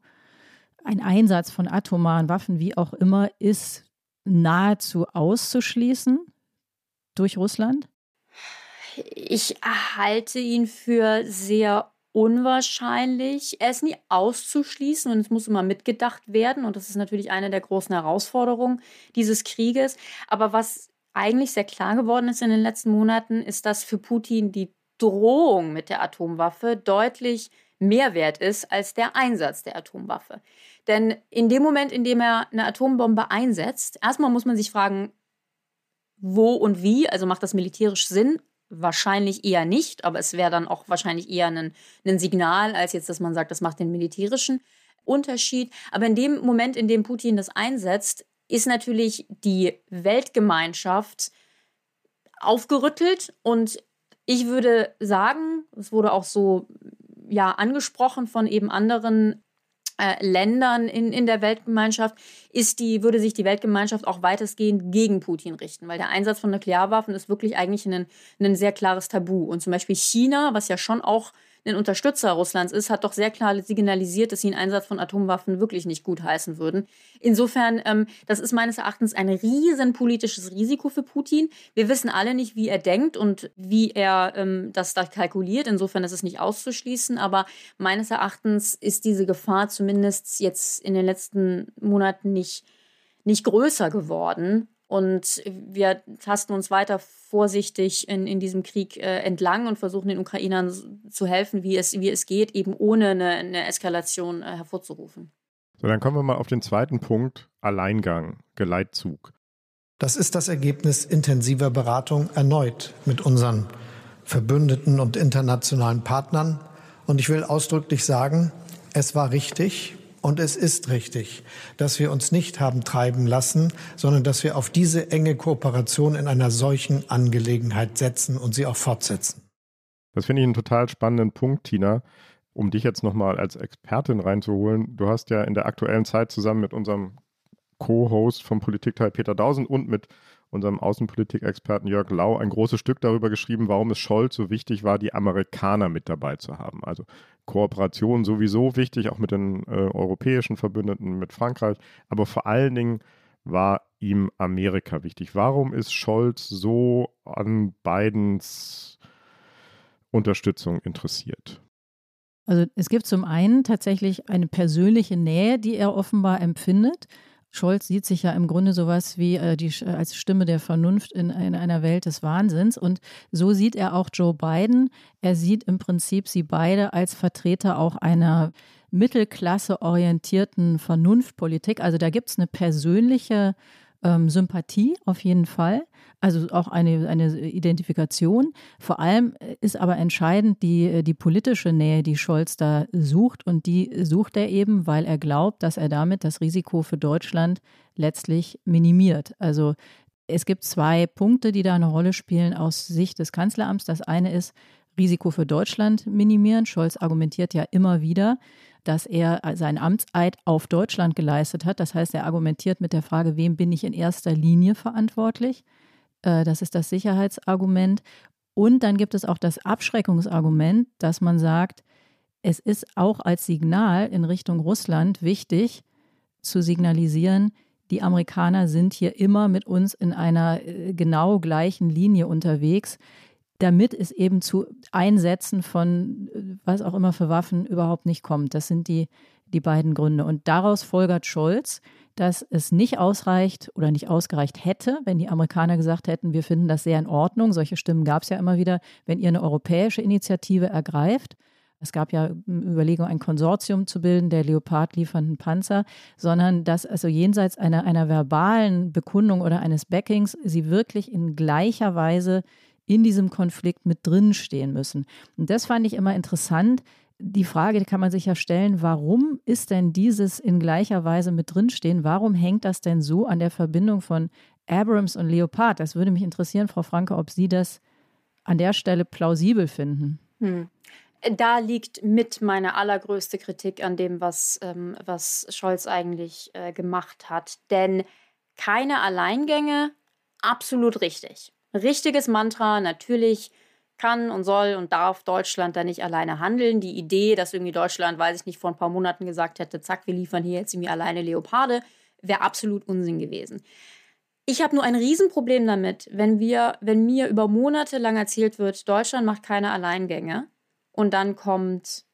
ein Einsatz von atomaren Waffen, wie auch immer, ist nahezu auszuschließen durch Russland?
Ich halte ihn für sehr unwahrscheinlich. Er ist nie auszuschließen und es muss immer mitgedacht werden. Und das ist natürlich eine der großen Herausforderungen dieses Krieges. Aber was eigentlich sehr klar geworden ist in den letzten Monaten, ist, dass für Putin die Drohung mit der Atomwaffe deutlich mehr wert ist als der Einsatz der Atomwaffe. Denn in dem Moment, in dem er eine Atombombe einsetzt, erstmal muss man sich fragen, wo und wie, also macht das militärisch Sinn? Wahrscheinlich eher nicht, aber es wäre dann auch wahrscheinlich eher ein, ein Signal, als jetzt, dass man sagt, das macht den militärischen Unterschied. Aber in dem Moment, in dem Putin das einsetzt, ist natürlich die Weltgemeinschaft aufgerüttelt und ich würde sagen, es wurde auch so ja angesprochen von eben anderen äh, Ländern in, in der Weltgemeinschaft, ist die, würde sich die Weltgemeinschaft auch weitestgehend gegen Putin richten, weil der Einsatz von Nuklearwaffen ist wirklich eigentlich ein, ein sehr klares Tabu. Und zum Beispiel China, was ja schon auch ein Unterstützer Russlands ist, hat doch sehr klar signalisiert, dass sie einen Einsatz von Atomwaffen wirklich nicht gutheißen würden. Insofern, ähm, das ist meines Erachtens ein riesen politisches Risiko für Putin. Wir wissen alle nicht, wie er denkt und wie er ähm, das da kalkuliert. Insofern ist es nicht auszuschließen. Aber meines Erachtens ist diese Gefahr zumindest jetzt in den letzten Monaten nicht, nicht größer geworden. Und wir tasten uns weiter vorsichtig in, in diesem Krieg äh, entlang und versuchen den Ukrainern zu helfen, wie es, wie es geht, eben ohne eine, eine Eskalation äh, hervorzurufen.
So, dann kommen wir mal auf den zweiten Punkt, Alleingang, Geleitzug.
Das ist das Ergebnis intensiver Beratung erneut mit unseren Verbündeten und internationalen Partnern. Und ich will ausdrücklich sagen, es war richtig, und es ist richtig, dass wir uns nicht haben treiben lassen, sondern dass wir auf diese enge Kooperation in einer solchen Angelegenheit setzen und sie auch fortsetzen.
Das finde ich einen total spannenden Punkt, Tina, um dich jetzt nochmal als Expertin reinzuholen. Du hast ja in der aktuellen Zeit zusammen mit unserem Co-Host vom Politikteil Peter Dausen und mit unserem Außenpolitikexperten Jörg Lau ein großes Stück darüber geschrieben, warum es Scholz so wichtig war, die Amerikaner mit dabei zu haben. Also Kooperation sowieso wichtig, auch mit den äh, europäischen Verbündeten, mit Frankreich, aber vor allen Dingen war ihm Amerika wichtig. Warum ist Scholz so an Bidens Unterstützung interessiert?
Also es gibt zum einen tatsächlich eine persönliche Nähe, die er offenbar empfindet. Scholz sieht sich ja im Grunde sowas wie äh, die, als Stimme der Vernunft in, in einer Welt des Wahnsinns. Und so sieht er auch Joe Biden. Er sieht im Prinzip sie beide als Vertreter auch einer Mittelklasse orientierten Vernunftpolitik. Also da gibt es eine persönliche ähm, Sympathie auf jeden Fall, also auch eine, eine Identifikation. Vor allem ist aber entscheidend die, die politische Nähe, die Scholz da sucht. Und die sucht er eben, weil er glaubt, dass er damit das Risiko für Deutschland letztlich minimiert. Also es gibt zwei Punkte, die da eine Rolle spielen aus Sicht des Kanzleramts. Das eine ist Risiko für Deutschland minimieren. Scholz argumentiert ja immer wieder, dass er seinen Amtseid auf Deutschland geleistet hat. Das heißt, er argumentiert mit der Frage, wem bin ich in erster Linie verantwortlich? Äh, das ist das Sicherheitsargument. Und dann gibt es auch das Abschreckungsargument, dass man sagt, es ist auch als Signal in Richtung Russland wichtig zu signalisieren, die Amerikaner sind hier immer mit uns in einer äh, genau gleichen Linie unterwegs damit es eben zu Einsätzen von äh, was auch immer für Waffen überhaupt nicht kommt. Das sind die, die beiden Gründe. Und daraus folgert Scholz, dass es nicht ausreicht oder nicht ausgereicht hätte, wenn die Amerikaner gesagt hätten, wir finden das sehr in Ordnung. Solche Stimmen gab es ja immer wieder, wenn ihr eine europäische Initiative ergreift. Es gab ja Überlegungen, ein Konsortium zu bilden, der Leopard liefernden Panzer, sondern dass also jenseits einer, einer verbalen Bekundung oder eines Backings sie wirklich in gleicher Weise in diesem Konflikt mit drin stehen müssen. Und das fand ich immer interessant. Die Frage kann man sich ja stellen, warum ist denn dieses in gleicher Weise mit drinstehen? Warum hängt das denn so an der Verbindung von Abrams und Leopard? Das würde mich interessieren, Frau Franke, ob Sie das an der Stelle plausibel finden.
Hm. Da liegt mit meine allergrößte Kritik an dem, was, ähm, was Scholz eigentlich äh, gemacht hat. Denn keine Alleingänge, absolut richtig richtiges Mantra. Natürlich kann und soll und darf Deutschland da nicht alleine handeln. Die Idee, dass irgendwie Deutschland, weiß ich nicht, vor ein paar Monaten gesagt hätte, zack, wir liefern hier jetzt irgendwie alleine Leoparde, wäre absolut Unsinn gewesen. Ich habe nur ein Riesenproblem damit, wenn wir, wenn mir über Monate lang erzählt wird, Deutschland macht keine Alleingänge und dann kommt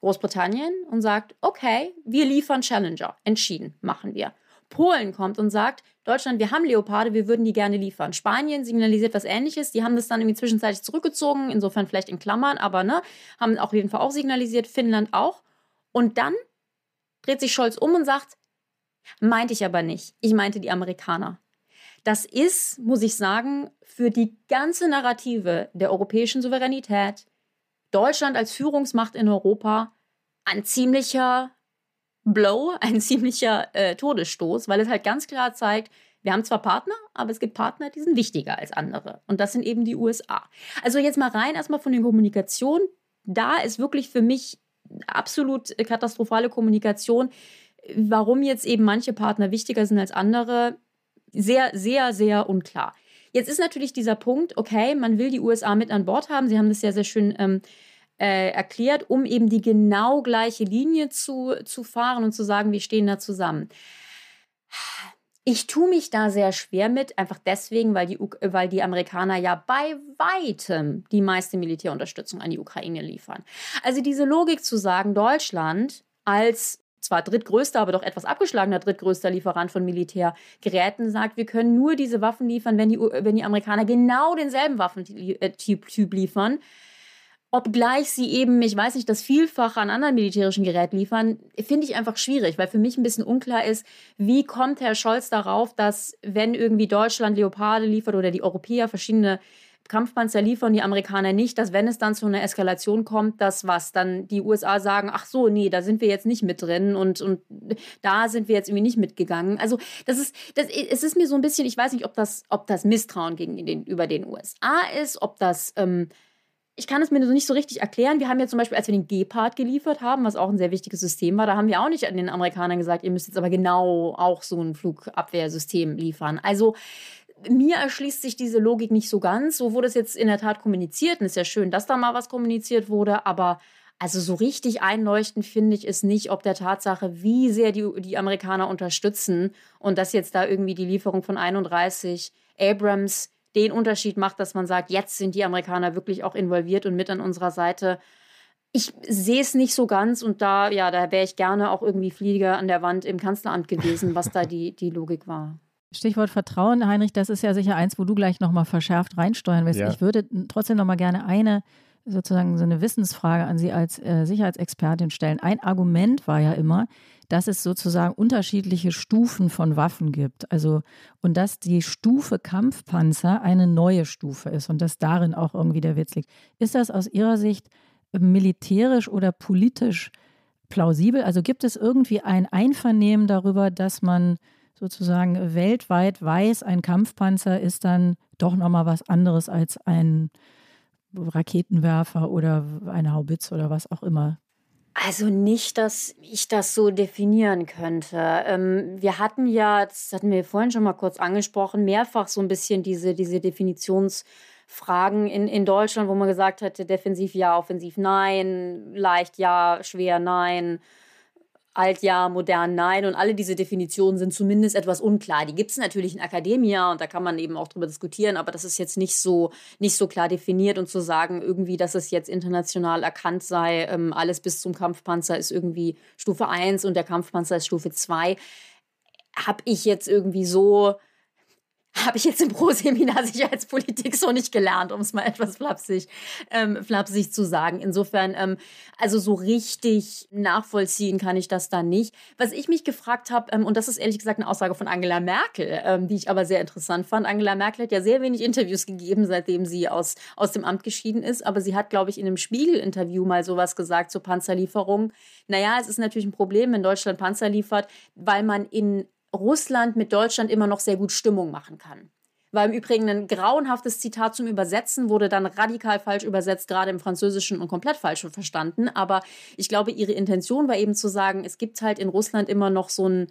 Großbritannien und sagt, okay, wir liefern Challenger, entschieden, machen wir. Polen kommt und sagt, Deutschland, wir haben Leoparde, wir würden die gerne liefern. Spanien signalisiert was ähnliches, die haben das dann irgendwie zwischenzeitlich zurückgezogen, insofern vielleicht in Klammern, aber ne, haben auf jeden Fall auch signalisiert, Finnland auch. Und dann dreht sich Scholz um und sagt, meinte ich aber nicht, ich meinte die Amerikaner. Das ist, muss ich sagen, für die ganze Narrative der europäischen Souveränität, Deutschland als Führungsmacht in Europa, ein ziemlicher Blow, ein ziemlicher äh, Todesstoß, weil es halt ganz klar zeigt, Wir haben zwar Partner, aber es gibt Partner, die sind wichtiger als andere. Und das sind eben die USA. Also jetzt mal rein erstmal von der Kommunikation. Da ist wirklich für mich absolut katastrophale Kommunikation. Warum jetzt eben manche Partner wichtiger sind als andere, sehr, sehr, sehr unklar. Jetzt ist natürlich dieser Punkt, okay, man will die USA mit an Bord haben. Sie haben das ja sehr schön ähm, äh, erklärt, um eben die genau gleiche Linie zu, zu fahren und zu sagen, wir stehen da zusammen. Ich tue mich da sehr schwer mit, einfach deswegen, weil die, weil die Amerikaner ja bei weitem die meiste Militärunterstützung an die Ukraine liefern. Also diese Logik zu sagen, Deutschland als zwar drittgrößter, aber doch etwas abgeschlagener drittgrößter Lieferant von Militärgeräten sagt, wir können nur diese Waffen liefern, wenn die, wenn die Amerikaner genau denselben Waffentyp liefern. Obgleich sie eben, ich weiß nicht, das Vielfache an anderen militärischen Geräten liefern, finde ich einfach schwierig, weil für mich ein bisschen unklar ist, wie kommt Herr Scholz darauf, dass wenn irgendwie Deutschland Leoparde liefert oder die Europäer verschiedene Kampfpanzer liefern die Amerikaner nicht, dass wenn es dann zu einer Eskalation kommt, dass was dann die USA sagen, ach so, nee, da sind wir jetzt nicht mit drin und, und da sind wir jetzt irgendwie nicht mitgegangen. Also das ist, das, es ist mir so ein bisschen, ich weiß nicht, ob das, ob das Misstrauen gegenüber den USA ist, ob das ähm, ich kann es mir so nicht so richtig erklären. Wir haben ja zum Beispiel, als wir den Gepard geliefert haben, was auch ein sehr wichtiges System war, da haben wir auch nicht an den Amerikanern gesagt, ihr müsst jetzt aber genau auch so ein Flugabwehrsystem liefern. Also mir erschließt sich diese Logik nicht so ganz. So wurde es jetzt in der Tat kommuniziert und ist ja schön, dass da mal was kommuniziert wurde, aber also so richtig einleuchtend finde ich es nicht, ob der Tatsache, wie sehr die, die Amerikaner unterstützen und dass jetzt da irgendwie die Lieferung von 31 Abrams den Unterschied macht, dass man sagt, jetzt sind die Amerikaner wirklich auch involviert und mit an unserer Seite. Ich sehe es nicht so ganz und da, ja, da wäre ich gerne auch irgendwie Flieger an der Wand im Kanzleramt gewesen, was da die, die Logik war.
Stichwort Vertrauen, Heinrich, das ist ja sicher eins, wo du gleich nochmal verschärft reinsteuern willst. Ja. Ich würde trotzdem nochmal gerne eine sozusagen so eine Wissensfrage an Sie als äh, Sicherheitsexpertin stellen. Ein Argument war ja immer, dass es sozusagen unterschiedliche Stufen von Waffen gibt. Also, und dass die Stufe Kampfpanzer eine neue Stufe ist und dass darin auch irgendwie der Witz liegt. Ist das aus Ihrer Sicht militärisch oder politisch plausibel? Also gibt es irgendwie ein Einvernehmen darüber, dass man sozusagen weltweit weiß, ein Kampfpanzer ist dann doch nochmal was anderes als ein Raketenwerfer oder eine Haubitze oder was auch immer.
Also nicht, dass ich das so definieren könnte. Ähm, wir hatten ja, das hatten wir vorhin schon mal kurz angesprochen, mehrfach so ein bisschen diese, diese Definitionsfragen in, in Deutschland, wo man gesagt hätte, defensiv ja, offensiv nein, leicht ja, schwer nein alt ja, modern nein und alle diese Definitionen sind zumindest etwas unklar. Die gibt es natürlich in Akademia und da kann man eben auch drüber diskutieren, aber das ist jetzt nicht so, nicht so klar definiert und zu sagen, irgendwie, dass es jetzt international erkannt sei, ähm, alles bis zum Kampfpanzer ist irgendwie Stufe 1 und der Kampfpanzer ist Stufe 2, habe ich jetzt irgendwie so habe ich jetzt im Pro-Seminar Sicherheitspolitik so nicht gelernt, um es mal etwas flapsig, ähm, flapsig zu sagen. Insofern, ähm, also so richtig nachvollziehen kann ich das da nicht. Was ich mich gefragt habe, ähm, und das ist ehrlich gesagt eine Aussage von Angela Merkel, ähm, die ich aber sehr interessant fand. Angela Merkel hat ja sehr wenig Interviews gegeben, seitdem sie aus, aus dem Amt geschieden ist, aber sie hat, glaube ich, in einem Spiegel-Interview mal sowas gesagt zur Panzerlieferung. Naja, es ist natürlich ein Problem, wenn Deutschland Panzer liefert, weil man in Russland mit Deutschland immer noch sehr gut Stimmung machen kann. War im Übrigen ein grauenhaftes Zitat zum Übersetzen, wurde dann radikal falsch übersetzt, gerade im Französischen und komplett falsch verstanden. Aber ich glaube, ihre Intention war eben zu sagen, es gibt halt in Russland immer noch so ein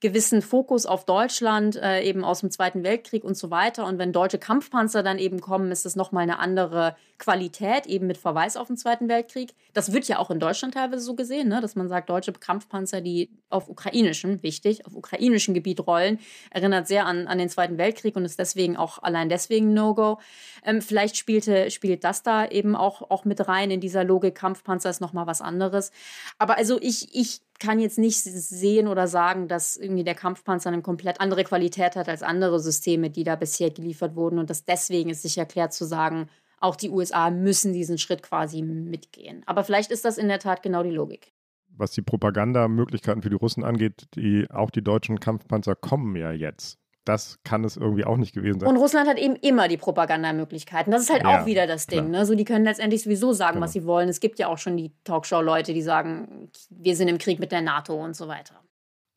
gewissen Fokus auf Deutschland, äh, eben aus dem Zweiten Weltkrieg und so weiter. Und wenn deutsche Kampfpanzer dann eben kommen, ist das nochmal eine andere Qualität, eben mit Verweis auf den Zweiten Weltkrieg. Das wird ja auch in Deutschland teilweise so gesehen, ne? dass man sagt, deutsche Kampfpanzer, die auf ukrainischem, wichtig, auf ukrainischem Gebiet rollen, erinnert sehr an, an den Zweiten Weltkrieg und ist deswegen auch allein deswegen No-Go. Ähm, vielleicht spielte, spielt das da eben auch, auch mit rein in dieser Logik, Kampfpanzer ist nochmal was anderes. Aber also ich, ich kann jetzt nicht sehen oder sagen, dass irgendwie der Kampfpanzer eine komplett andere Qualität hat als andere Systeme, die da bisher geliefert wurden und dass deswegen ist sich erklärt zu sagen, auch die USA müssen diesen Schritt quasi mitgehen. Aber vielleicht ist das in der Tat genau die Logik.
Was die Propagandamöglichkeiten für die Russen angeht, die, auch die deutschen Kampfpanzer kommen ja jetzt das kann es irgendwie auch nicht gewesen sein.
Und Russland hat eben immer die Propagandamöglichkeiten. Das ist halt ja, auch wieder das Ding. Ne? So, die können letztendlich sowieso sagen, genau. was sie wollen. Es gibt ja auch schon die Talkshow-Leute, die sagen, wir sind im Krieg mit der NATO und so weiter.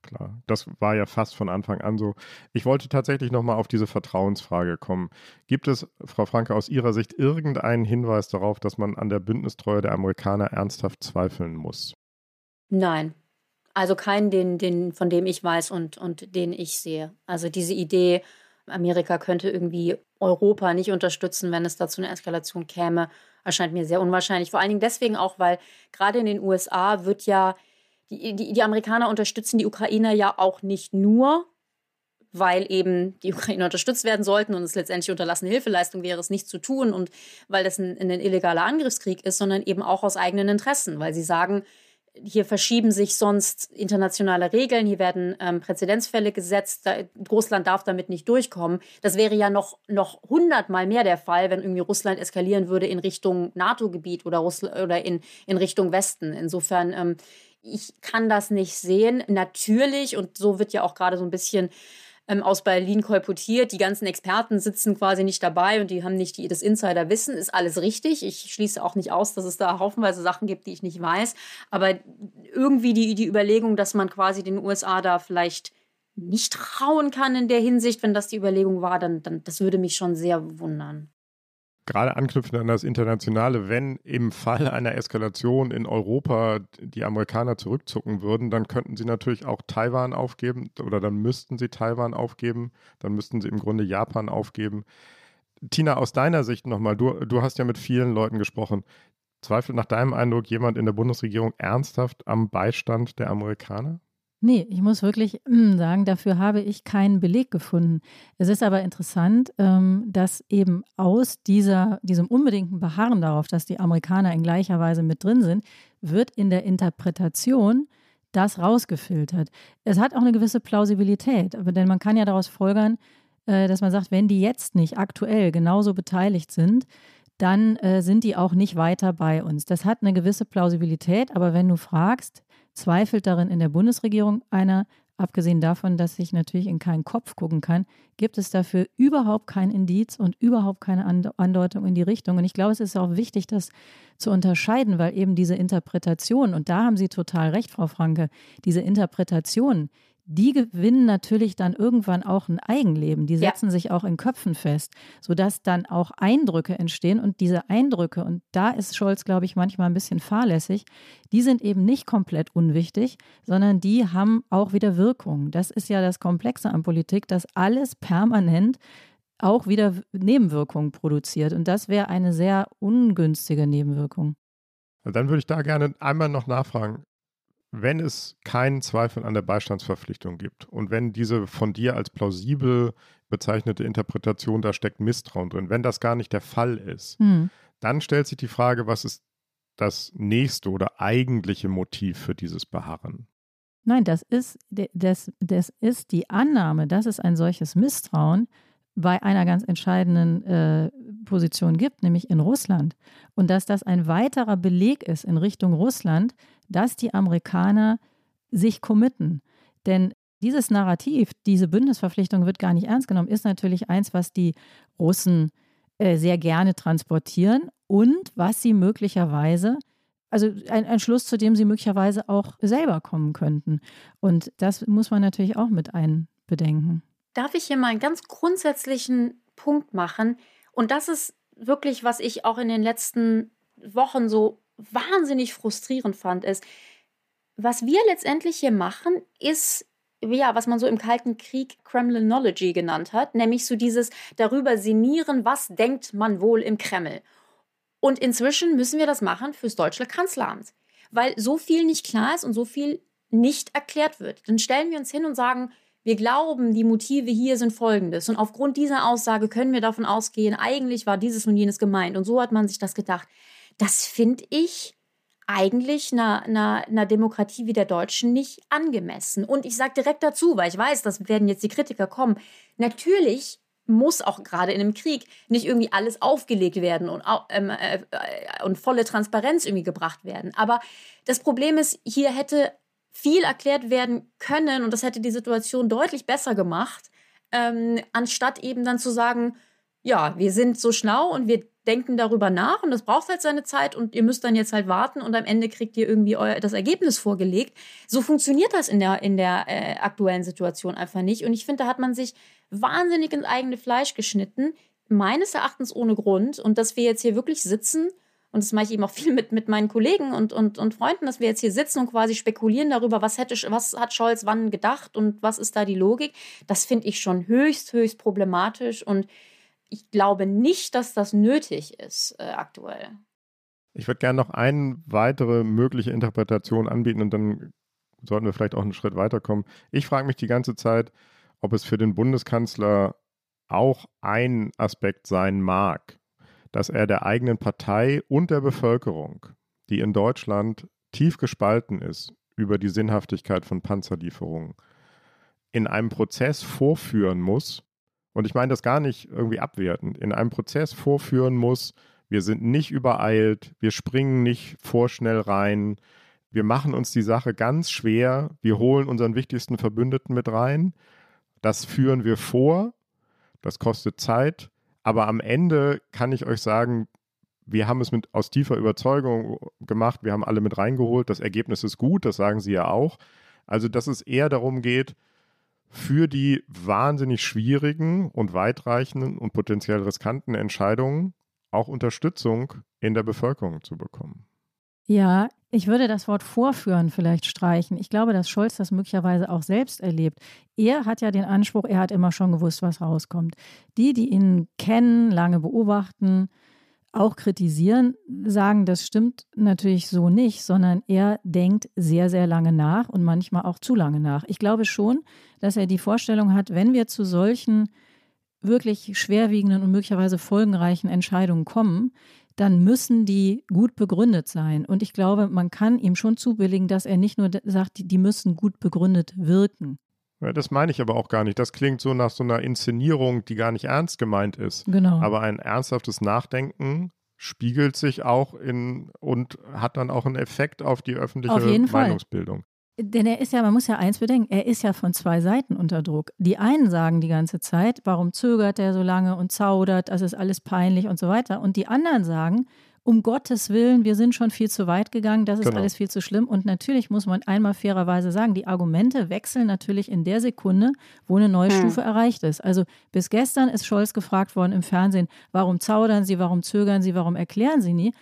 klar. Das war ja fast von Anfang an so. Ich wollte tatsächlich nochmal auf diese Vertrauensfrage kommen. Gibt es, Frau Franke, aus Ihrer Sicht irgendeinen Hinweis darauf, dass man an der Bündnistreue der Amerikaner ernsthaft zweifeln muss?
Nein. Also keinen, den, den, von dem ich weiß und, und den ich sehe. Also diese Idee, Amerika könnte irgendwie Europa nicht unterstützen, wenn es dazu eine Eskalation käme, erscheint mir sehr unwahrscheinlich. Vor allen Dingen deswegen auch, weil gerade in den USA wird ja, die, die, die Amerikaner unterstützen die Ukrainer ja auch nicht nur, weil eben die Ukrainer unterstützt werden sollten und es letztendlich unterlassene Hilfeleistung wäre, es nicht zu tun und weil das ein, ein illegaler Angriffskrieg ist, sondern eben auch aus eigenen Interessen, weil sie sagen, hier verschieben sich sonst internationale Regeln, hier werden ähm, Präzedenzfälle gesetzt, da, Russland darf damit nicht durchkommen. Das wäre ja noch, noch hundertmal mehr der Fall, wenn irgendwie Russland eskalieren würde in Richtung NATO-Gebiet oder, oder in, in Richtung Westen. Insofern, ähm, ich kann das nicht sehen. Natürlich, und so wird ja auch gerade so ein bisschen ähm, aus Berlin kolportiert. Die ganzen Experten sitzen quasi nicht dabei und die haben nicht die, das Insiderwissen. Ist alles richtig. Ich schließe auch nicht aus, dass es da haufenweise Sachen gibt, die ich nicht weiß. Aber irgendwie die, die Überlegung, dass man quasi den USA da vielleicht nicht trauen kann in der Hinsicht, wenn das die Überlegung war, dann, dann das würde mich schon sehr wundern
gerade anknüpfend an das Internationale, wenn im Fall einer Eskalation in Europa die Amerikaner zurückzucken würden, dann könnten sie natürlich auch Taiwan aufgeben oder dann müssten sie Taiwan aufgeben, dann müssten sie im Grunde Japan aufgeben. Tina, aus deiner Sicht nochmal, du, du hast ja mit vielen Leuten gesprochen. Zweifelt nach deinem Eindruck jemand in der Bundesregierung ernsthaft am Beistand der Amerikaner?
Nee, ich muss wirklich mm, sagen, dafür habe ich keinen Beleg gefunden. Es ist aber interessant, ähm, dass eben aus dieser, diesem unbedingten Beharren darauf, dass die Amerikaner in gleicher Weise mit drin sind, wird in der Interpretation das rausgefiltert. Es hat auch eine gewisse Plausibilität, denn man kann ja daraus folgern, äh, dass man sagt, wenn die jetzt nicht aktuell genauso beteiligt sind, dann äh, sind die auch nicht weiter bei uns. Das hat eine gewisse Plausibilität, aber wenn du fragst, Zweifelt darin in der Bundesregierung einer, abgesehen davon, dass ich natürlich in keinen Kopf gucken kann, gibt es dafür überhaupt kein Indiz und überhaupt keine Andeutung in die Richtung. Und ich glaube, es ist auch wichtig, das zu unterscheiden, weil eben diese Interpretation, und da haben Sie total recht, Frau Franke, diese Interpretation, die gewinnen natürlich dann irgendwann auch ein Eigenleben. Die setzen ja. sich auch in Köpfen fest, sodass dann auch Eindrücke entstehen. Und diese Eindrücke, und da ist Scholz, glaube ich, manchmal ein bisschen fahrlässig, die sind eben nicht komplett unwichtig, sondern die haben auch wieder Wirkung. Das ist ja das Komplexe an Politik, dass alles permanent auch wieder Nebenwirkungen produziert. Und das wäre eine sehr ungünstige Nebenwirkung.
Dann würde ich da gerne einmal noch nachfragen wenn es keinen Zweifel an der Beistandsverpflichtung gibt und wenn diese von dir als plausibel bezeichnete Interpretation, da steckt Misstrauen drin, wenn das gar nicht der Fall ist, mhm. dann stellt sich die Frage, was ist das nächste oder eigentliche Motiv für dieses Beharren?
Nein, das ist, das, das ist die Annahme, dass es ein solches Misstrauen bei einer ganz entscheidenden äh, Position gibt, nämlich in Russland. Und dass das ein weiterer Beleg ist in Richtung Russland, dass die Amerikaner sich committen. Denn dieses Narrativ, diese Bündnisverpflichtung wird gar nicht ernst genommen, ist natürlich eins, was die Russen äh, sehr gerne transportieren und was sie möglicherweise, also ein, ein Schluss, zu dem sie möglicherweise auch selber kommen könnten. Und das muss man natürlich auch mit einbedenken.
Darf ich hier mal einen ganz grundsätzlichen Punkt machen? Und das ist wirklich, was ich auch in den letzten Wochen so wahnsinnig frustrierend fand, ist, was wir letztendlich hier machen, ist ja, was man so im Kalten Krieg Kremlinology genannt hat, nämlich so dieses darüber sinnieren, was denkt man wohl im Kreml. Und inzwischen müssen wir das machen fürs deutsche Kanzleramt, weil so viel nicht klar ist und so viel nicht erklärt wird. Dann stellen wir uns hin und sagen, wir glauben, die Motive hier sind folgendes. Und aufgrund dieser Aussage können wir davon ausgehen, eigentlich war dieses und jenes gemeint. Und so hat man sich das gedacht. Das finde ich eigentlich einer, einer, einer Demokratie wie der deutschen nicht angemessen. Und ich sage direkt dazu, weil ich weiß, das werden jetzt die Kritiker kommen, natürlich muss auch gerade in einem Krieg nicht irgendwie alles aufgelegt werden und, ähm, äh, äh, und volle Transparenz irgendwie gebracht werden. Aber das Problem ist, hier hätte viel erklärt werden können und das hätte die Situation deutlich besser gemacht, ähm, anstatt eben dann zu sagen, ja, wir sind so schlau und wir denken darüber nach und das braucht halt seine Zeit und ihr müsst dann jetzt halt warten und am Ende kriegt ihr irgendwie euer, das Ergebnis vorgelegt. So funktioniert das in der, in der äh, aktuellen Situation einfach nicht. Und ich finde, da hat man sich wahnsinnig ins eigene Fleisch geschnitten, meines Erachtens ohne Grund. Und dass wir jetzt hier wirklich sitzen, und das mache ich eben auch viel mit, mit meinen Kollegen und, und, und Freunden, dass wir jetzt hier sitzen und quasi spekulieren darüber, was, hätte, was hat Scholz wann gedacht und was ist da die Logik. Das finde ich schon höchst, höchst problematisch und ich glaube nicht, dass das nötig ist äh, aktuell.
Ich würde gerne noch eine weitere mögliche Interpretation anbieten und dann sollten wir vielleicht auch einen Schritt weiterkommen. Ich frage mich die ganze Zeit, ob es für den Bundeskanzler auch ein Aspekt sein mag, dass er der eigenen Partei und der Bevölkerung, die in Deutschland tief gespalten ist über die Sinnhaftigkeit von Panzerlieferungen, in einem Prozess vorführen muss, und ich meine das gar nicht irgendwie abwertend, in einem Prozess vorführen muss, wir sind nicht übereilt, wir springen nicht vorschnell rein, wir machen uns die Sache ganz schwer, wir holen unseren wichtigsten Verbündeten mit rein, das führen wir vor, das kostet Zeit, aber am Ende kann ich euch sagen, wir haben es mit aus tiefer Überzeugung gemacht, wir haben alle mit reingeholt, das Ergebnis ist gut, das sagen sie ja auch. Also, dass es eher darum geht, für die wahnsinnig schwierigen und weitreichenden und potenziell riskanten Entscheidungen auch Unterstützung in der Bevölkerung zu bekommen.
Ja, ich würde das Wort vorführen vielleicht streichen. Ich glaube, dass Scholz das möglicherweise auch selbst erlebt. Er hat ja den Anspruch, er hat immer schon gewusst, was rauskommt. Die, die ihn kennen, lange beobachten, auch kritisieren, sagen, das stimmt natürlich so nicht, sondern er denkt sehr, sehr lange nach und manchmal auch zu lange nach. Ich glaube schon, dass er die Vorstellung hat, wenn wir zu solchen wirklich schwerwiegenden und möglicherweise folgenreichen Entscheidungen kommen, dann müssen die gut begründet sein. Und ich glaube, man kann ihm schon zubilligen, dass er nicht nur sagt, die müssen gut begründet wirken.
Ja, das meine ich aber auch gar nicht. Das klingt so nach so einer Inszenierung, die gar nicht ernst gemeint ist.
Genau.
Aber ein ernsthaftes Nachdenken spiegelt sich auch in und hat dann auch einen Effekt auf die öffentliche
auf jeden
Meinungsbildung.
Denn er ist ja, man muss ja eins bedenken, er ist ja von zwei Seiten unter Druck. Die einen sagen die ganze Zeit, warum zögert er so lange und zaudert, das ist alles peinlich und so weiter. Und die anderen sagen, um Gottes Willen, wir sind schon viel zu weit gegangen, das ist genau. alles viel zu schlimm. Und natürlich muss man einmal fairerweise sagen, die Argumente wechseln natürlich in der Sekunde, wo eine neue hm. Stufe erreicht ist. Also bis gestern ist Scholz gefragt worden im Fernsehen, warum zaudern Sie, warum zögern Sie, warum erklären Sie nie.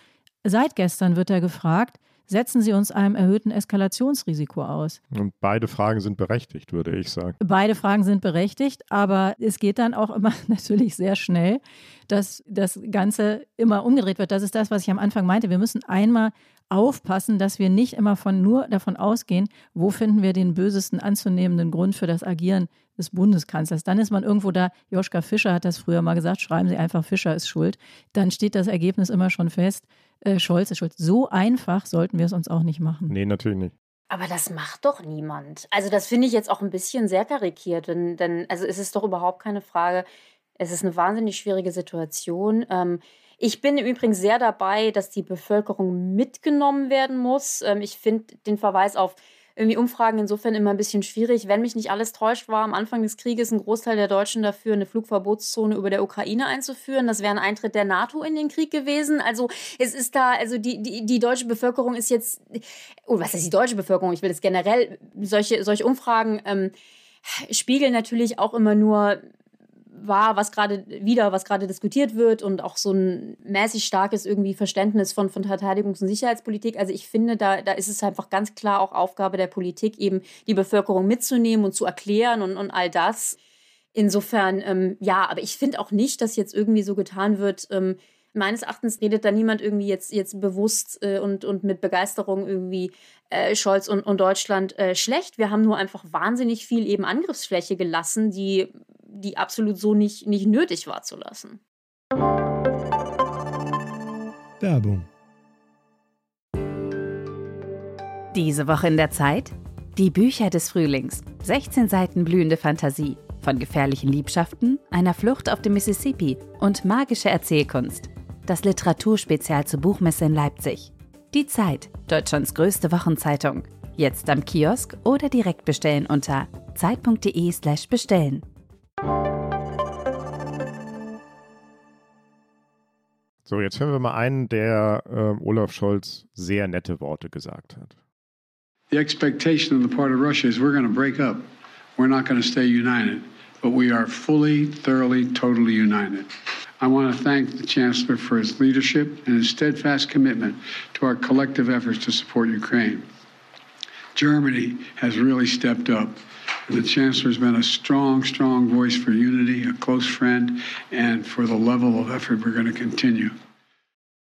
Seit gestern wird er gefragt, setzen Sie uns einem erhöhten Eskalationsrisiko aus?
Und beide Fragen sind berechtigt, würde ich sagen.
Beide Fragen sind berechtigt, aber es geht dann auch immer natürlich sehr schnell, dass das Ganze immer umgedreht wird. Das ist das, was ich am Anfang meinte. Wir müssen einmal aufpassen, dass wir nicht immer von nur davon ausgehen, wo finden wir den bösesten anzunehmenden Grund für das Agieren des Bundeskanzlers. Dann ist man irgendwo da, Joschka Fischer hat das früher mal gesagt, schreiben Sie einfach, Fischer ist schuld. Dann steht das Ergebnis immer schon fest äh, Scholz ist schuld. So einfach sollten wir es uns auch nicht machen.
Nee, natürlich nicht.
Aber das macht doch niemand. Also das finde ich jetzt auch ein bisschen sehr karikiert, denn, denn also es ist doch überhaupt keine Frage. Es ist eine wahnsinnig schwierige Situation. Ähm, ich bin im Übrigen sehr dabei, dass die Bevölkerung mitgenommen werden muss. Ähm, ich finde den Verweis auf irgendwie Umfragen insofern immer ein bisschen schwierig. Wenn mich nicht alles täuscht, war am Anfang des Krieges ein Großteil der Deutschen dafür, eine Flugverbotszone über der Ukraine einzuführen. Das wäre ein Eintritt der NATO in den Krieg gewesen. Also es ist da, also die, die, die deutsche Bevölkerung ist jetzt, oh, was ist die deutsche Bevölkerung? Ich will jetzt generell, solche, solche Umfragen ähm, spiegeln natürlich auch immer nur war, was gerade wieder, was gerade diskutiert wird und auch so ein mäßig starkes irgendwie Verständnis von, von Verteidigungs- und Sicherheitspolitik. Also ich finde, da, da ist es einfach ganz klar auch Aufgabe der Politik, eben die Bevölkerung mitzunehmen und zu erklären und, und all das. Insofern, ähm, ja, aber ich finde auch nicht, dass jetzt irgendwie so getan wird, ähm, meines Erachtens redet da niemand irgendwie jetzt, jetzt bewusst äh, und, und mit Begeisterung irgendwie äh, Scholz und, und Deutschland äh, schlecht. Wir haben nur einfach wahnsinnig viel eben Angriffsfläche gelassen, die die absolut so nicht, nicht nötig war zu lassen.
Werbung.
Diese Woche in der Zeit? Die Bücher des Frühlings. 16 Seiten blühende Fantasie. Von gefährlichen Liebschaften, einer Flucht auf dem Mississippi und magische Erzählkunst. Das Literaturspezial zur Buchmesse in Leipzig. Die Zeit, Deutschlands größte Wochenzeitung. Jetzt am Kiosk oder direkt bestellen unter zeit.de/slash bestellen.
So, jetzt hören wir mal einen, der äh, Olaf Scholz sehr nette Worte gesagt hat.
The expectation on the part of Russia is we're going to break up. We're not going to stay united, but we are fully, thoroughly, totally united. I want to thank the Chancellor for his leadership and his steadfast commitment to our collective efforts to support Ukraine. Germany has really stepped up. And the Chancellor has been a strong, strong voice for unity, a close friend, and for the level of effort we're going to continue.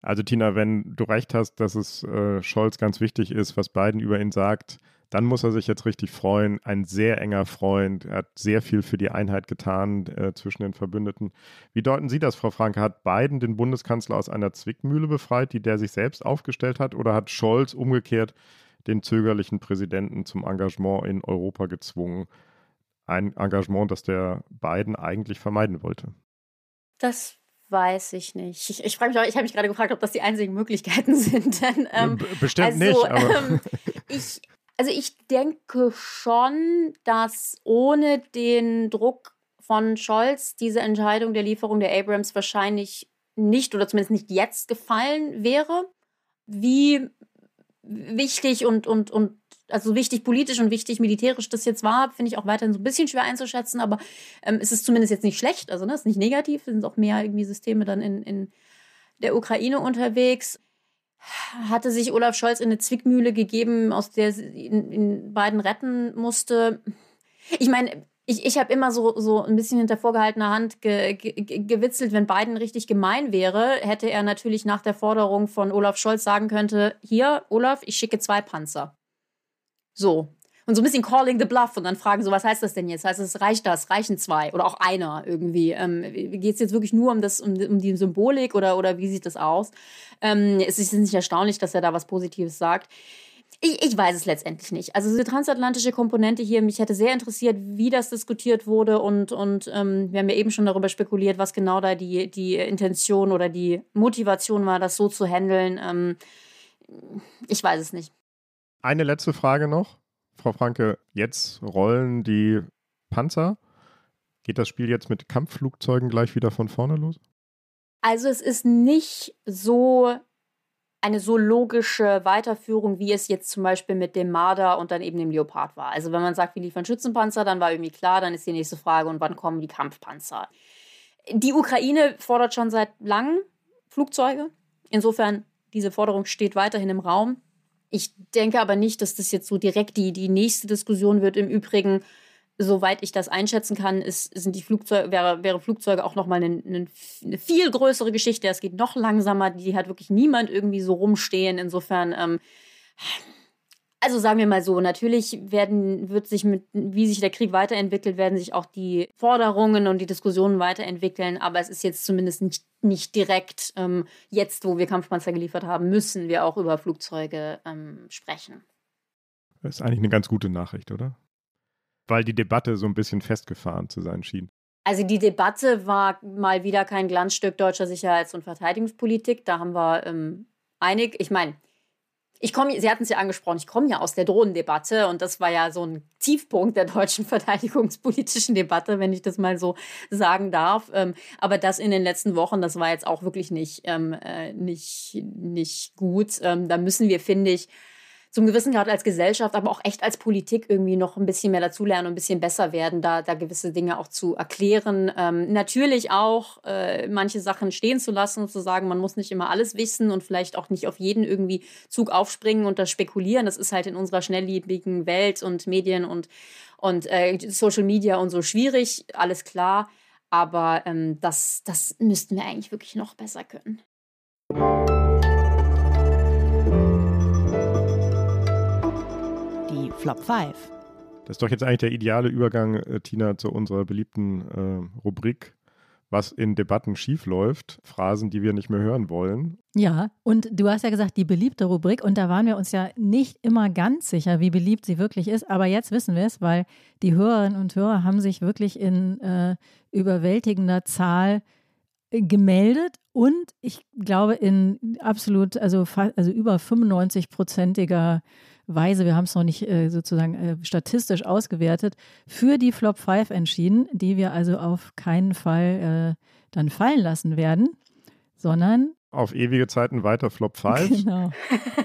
Also Tina, wenn du recht hast, dass es äh, Scholz ganz wichtig ist, was Biden über ihn sagt, dann muss er sich jetzt richtig freuen. Ein sehr enger Freund. Er hat sehr viel für die Einheit getan äh, zwischen den Verbündeten. Wie deuten Sie das, Frau Franke? Hat Biden den Bundeskanzler aus einer Zwickmühle befreit, die der sich selbst aufgestellt hat? Oder hat Scholz umgekehrt den zögerlichen Präsidenten zum Engagement in Europa gezwungen? Ein Engagement, das der Biden eigentlich vermeiden wollte.
Das weiß ich nicht. Ich, ich frage mich auch, ich habe mich gerade gefragt, ob das die einzigen Möglichkeiten sind. Denn, ähm,
Bestimmt
also,
nicht. Aber
Ähm, ich, also ich denke schon, dass ohne den Druck von Scholz diese Entscheidung der Lieferung der Abrams wahrscheinlich nicht oder zumindest nicht jetzt gefallen wäre. Wie wichtig und, und, und also wichtig politisch und wichtig militärisch das jetzt war, finde ich auch weiterhin so ein bisschen schwer einzuschätzen, aber ähm, es ist zumindest jetzt nicht schlecht, also ne, es ist nicht negativ, es sind auch mehr irgendwie Systeme dann in, in der Ukraine unterwegs hatte sich Olaf Scholz in eine Zwickmühle gegeben, aus der ihn, ihn beiden retten musste. Ich meine, ich, ich habe immer so, so ein bisschen hinter vorgehaltener Hand ge, ge, gewitzelt, wenn Biden richtig gemein wäre, hätte er natürlich nach der Forderung von Olaf Scholz sagen könnte, hier, Olaf, ich schicke zwei Panzer. So. Und so ein bisschen calling the bluff und dann fragen so, was heißt das denn jetzt? Heißt es, reicht das? Reichen zwei? Oder auch einer irgendwie? Ähm, Geht es jetzt wirklich nur um, das, um, um die Symbolik oder, oder wie sieht das aus? Ähm, es ist nicht erstaunlich, dass er da was Positives sagt. Ich, ich, weiß es letztendlich nicht. Also diese transatlantische Komponente hier, mich hätte sehr interessiert, wie das diskutiert wurde und, und ähm, wir haben ja eben schon darüber spekuliert, was genau da die, die Intention oder die Motivation war, das so zu handeln. Ähm, ich weiß es nicht.
Eine letzte Frage noch. Frau Franke, jetzt rollen die Panzer. Geht das Spiel jetzt mit Kampfflugzeugen gleich wieder von vorne los?
Also es ist nicht so eine so logische Weiterführung, wie es jetzt zum Beispiel mit dem Marder und dann eben dem Leopard war. Also wenn man sagt, wir liefern Schützenpanzer, dann war irgendwie klar, dann ist die nächste Frage, und wann kommen die Kampfpanzer? Die Ukraine fordert schon seit langem Flugzeuge. Insofern, diese Forderung steht weiterhin im Raum. Ich denke aber nicht, dass das jetzt so direkt die, die nächste Diskussion wird. Im Übrigen, soweit ich das einschätzen kann, ist, sind die Flugzeuge, wäre, wäre Flugzeuge auch nochmal eine, eine, eine viel größere Geschichte. Es geht noch langsamer, die hat wirklich niemand irgendwie so rumstehen. Insofern, ähm, also sagen wir mal so, natürlich werden, wird sich mit, wie sich der Krieg weiterentwickelt, werden sich auch die Forderungen und die Diskussionen weiterentwickeln, aber es ist jetzt zumindest nicht, nicht direkt, ähm, jetzt, wo wir Kampfpanzer geliefert haben, müssen wir auch über Flugzeuge ähm, sprechen.
Das ist eigentlich eine ganz gute Nachricht, oder? Weil die Debatte so ein bisschen festgefahren zu sein schien.
Also die Debatte war mal wieder kein Glanzstück deutscher Sicherheits- und Verteidigungspolitik. Da haben wir ähm, einig, ich meine, ich komme, Sie hatten es ja angesprochen, ich komme ja aus der Drohnendebatte und das war ja so ein Tiefpunkt der deutschen verteidigungspolitischen Debatte, wenn ich das mal so sagen darf. Ähm, aber das in den letzten Wochen, das war jetzt auch wirklich nicht, ähm, äh, nicht, nicht gut. Ähm, da müssen wir, finde ich, zum gewissen Grad als Gesellschaft, aber auch echt als Politik irgendwie noch ein bisschen mehr dazulernen und ein bisschen besser werden, da, da gewisse Dinge auch zu erklären. Ähm, natürlich auch äh, manche Sachen stehen zu lassen und zu sagen, man muss nicht immer alles wissen und vielleicht auch nicht auf jeden irgendwie Zug aufspringen und das spekulieren. Das ist halt in unserer schnelllebigen Welt und Medien und, und äh, Social Media und so schwierig, alles klar. Aber ähm, das, das müssten wir eigentlich wirklich noch besser können.
Flop 5.
Das ist doch jetzt eigentlich der ideale Übergang, äh, Tina, zu unserer beliebten äh, Rubrik, was in Debatten schiefläuft, Phrasen, die wir nicht mehr hören wollen.
Ja, und du hast ja gesagt, die beliebte Rubrik, und da waren wir uns ja nicht immer ganz sicher, wie beliebt sie wirklich ist, aber jetzt wissen wir es, weil die Hörerinnen und Hörer haben sich wirklich in äh, überwältigender Zahl äh, gemeldet und ich glaube in absolut, also, also über 95-prozentiger Weise, wir haben es noch nicht äh, sozusagen äh, statistisch ausgewertet, für die Flop 5 entschieden, die wir also auf keinen Fall äh, dann fallen lassen werden, sondern
Auf ewige Zeiten weiter Flop 5. Genau.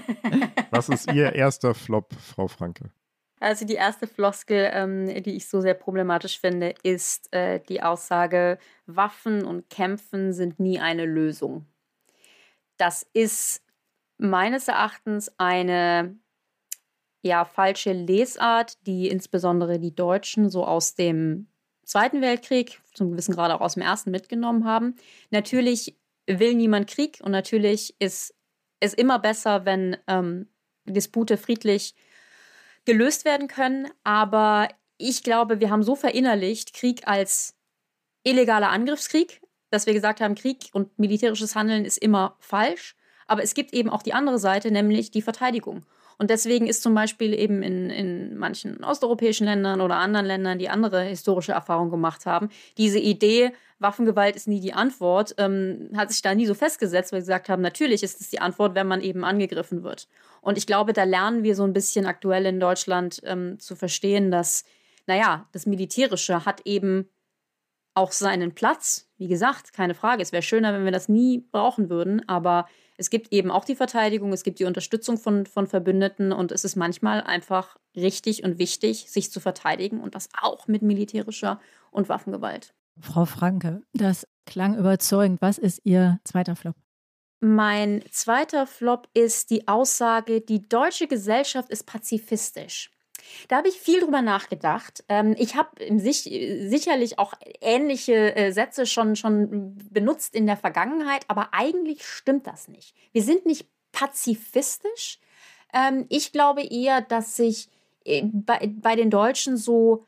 Was ist Ihr erster Flop, Frau Franke?
Also die erste Floskel, ähm, die ich so sehr problematisch finde, ist äh, die Aussage, Waffen und Kämpfen sind nie eine Lösung. Das ist meines Erachtens eine ja, falsche Lesart, die insbesondere die Deutschen so aus dem Zweiten Weltkrieg, zum gewissen Grad auch aus dem Ersten mitgenommen haben. Natürlich will niemand Krieg und natürlich ist es immer besser, wenn ähm, Dispute friedlich gelöst werden können. Aber ich glaube, wir haben so verinnerlicht Krieg als illegaler Angriffskrieg, dass wir gesagt haben, Krieg und militärisches Handeln ist immer falsch. Aber es gibt eben auch die andere Seite, nämlich die Verteidigung. Und deswegen ist zum Beispiel eben in, in manchen osteuropäischen Ländern oder anderen Ländern, die andere historische Erfahrungen gemacht haben, diese Idee, Waffengewalt ist nie die Antwort, ähm, hat sich da nie so festgesetzt, weil sie gesagt haben, natürlich ist es die Antwort, wenn man eben angegriffen wird. Und ich glaube, da lernen wir so ein bisschen aktuell in Deutschland ähm, zu verstehen, dass, naja, das Militärische hat eben auch seinen Platz. Wie gesagt, keine Frage. Es wäre schöner, wenn wir das nie brauchen würden, aber es gibt eben auch die Verteidigung, es gibt die Unterstützung von, von Verbündeten und es ist manchmal einfach richtig und wichtig, sich zu verteidigen und das auch mit militärischer und Waffengewalt.
Frau Franke, das klang überzeugend. Was ist Ihr zweiter Flop?
Mein zweiter Flop ist die Aussage, die deutsche Gesellschaft ist pazifistisch. Da habe ich viel drüber nachgedacht. Ähm, ich habe sich, sicherlich auch ähnliche äh, Sätze schon, schon benutzt in der Vergangenheit, aber eigentlich stimmt das nicht. Wir sind nicht pazifistisch. Ähm, ich glaube eher, dass sich äh, bei, bei den Deutschen so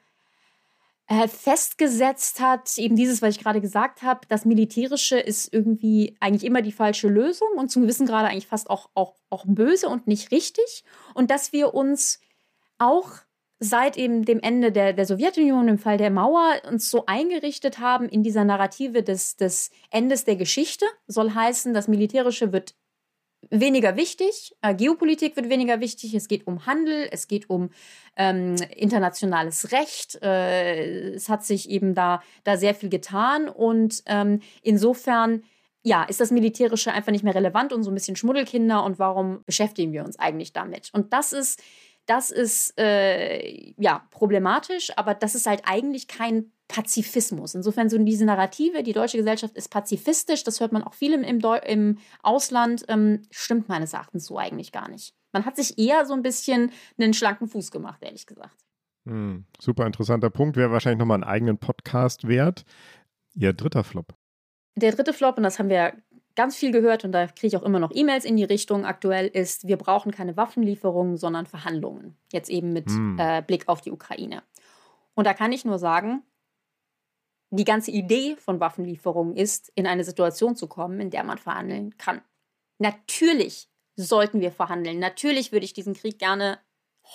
äh, festgesetzt hat, eben dieses, was ich gerade gesagt habe, das Militärische ist irgendwie eigentlich immer die falsche Lösung und zum gewissen Grade eigentlich fast auch, auch, auch böse und nicht richtig. Und dass wir uns auch seit eben dem Ende der, der Sowjetunion, im Fall der Mauer, uns so eingerichtet haben in dieser Narrative des, des Endes der Geschichte. Soll heißen, das Militärische wird weniger wichtig, äh, Geopolitik wird weniger wichtig, es geht um Handel, es geht um ähm, internationales Recht, äh, es hat sich eben da, da sehr viel getan und ähm, insofern ja, ist das Militärische einfach nicht mehr relevant und so ein bisschen Schmuddelkinder und warum beschäftigen wir uns eigentlich damit? Und das ist das ist äh, ja problematisch, aber das ist halt eigentlich kein Pazifismus. Insofern so diese Narrative, die deutsche Gesellschaft ist pazifistisch, das hört man auch viel im, im Ausland, ähm, stimmt meines Erachtens so eigentlich gar nicht. Man hat sich eher so ein bisschen einen schlanken Fuß gemacht, ehrlich gesagt.
Hm, super interessanter Punkt, wäre wahrscheinlich nochmal einen eigenen Podcast wert. Ihr dritter Flop.
Der dritte Flop, und das haben wir ganz viel gehört und da kriege ich auch immer noch E-Mails in die Richtung aktuell ist, wir brauchen keine Waffenlieferungen, sondern Verhandlungen. Jetzt eben mit hm. äh, Blick auf die Ukraine. Und da kann ich nur sagen, die ganze Idee von Waffenlieferungen ist, in eine Situation zu kommen, in der man verhandeln kann. Natürlich sollten wir verhandeln. Natürlich würde ich diesen Krieg gerne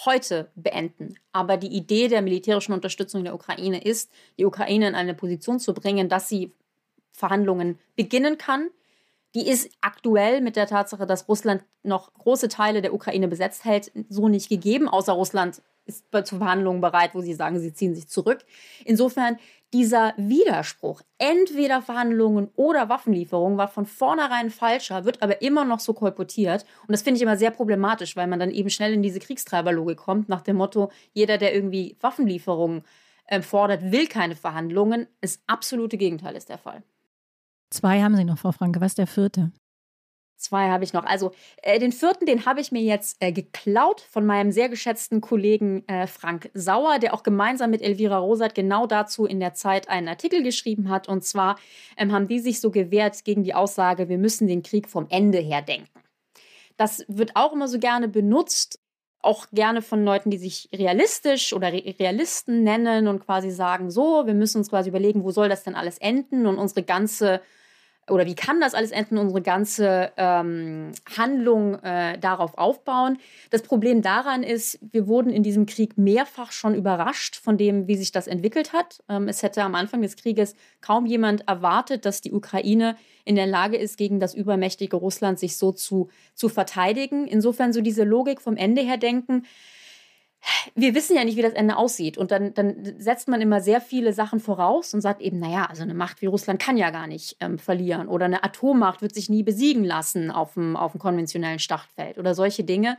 heute beenden. Aber die Idee der militärischen Unterstützung der Ukraine ist, die Ukraine in eine Position zu bringen, dass sie Verhandlungen beginnen kann, die ist aktuell mit der Tatsache, dass Russland noch große Teile der Ukraine besetzt hält, so nicht gegeben, außer Russland ist zu Verhandlungen bereit, wo sie sagen, sie ziehen sich zurück. Insofern dieser Widerspruch, entweder Verhandlungen oder Waffenlieferungen, war von vornherein falscher, wird aber immer noch so kolportiert. Und das finde ich immer sehr problematisch, weil man dann eben schnell in diese Kriegstreiberlogik kommt, nach dem Motto, jeder, der irgendwie Waffenlieferungen äh, fordert, will keine Verhandlungen. Das absolute Gegenteil ist der Fall.
Zwei haben Sie noch, Frau Franke. Was ist der vierte?
Zwei habe ich noch. Also äh, den vierten, den habe ich mir jetzt äh, geklaut von meinem sehr geschätzten Kollegen äh, Frank Sauer, der auch gemeinsam mit Elvira Rosat genau dazu in der Zeit einen Artikel geschrieben hat. Und zwar ähm, haben die sich so gewehrt gegen die Aussage, wir müssen den Krieg vom Ende her denken. Das wird auch immer so gerne benutzt, auch gerne von Leuten, die sich realistisch oder Realisten nennen und quasi sagen, so, wir müssen uns quasi überlegen, wo soll das denn alles enden und unsere ganze oder wie kann das alles enden, unsere ganze ähm, Handlung äh, darauf aufbauen. Das Problem daran ist, wir wurden in diesem Krieg mehrfach schon überrascht von dem, wie sich das entwickelt hat. Ähm, es hätte am Anfang des Krieges kaum jemand erwartet, dass die Ukraine in der Lage ist, gegen das übermächtige Russland sich so zu, zu verteidigen. Insofern so diese Logik vom Ende her denken, wir wissen ja nicht, wie das Ende aussieht. Und dann, dann setzt man immer sehr viele Sachen voraus und sagt eben, naja, also eine Macht wie Russland kann ja gar nicht ähm, verlieren. Oder eine Atommacht wird sich nie besiegen lassen auf dem, auf dem konventionellen Schlachtfeld oder solche Dinge.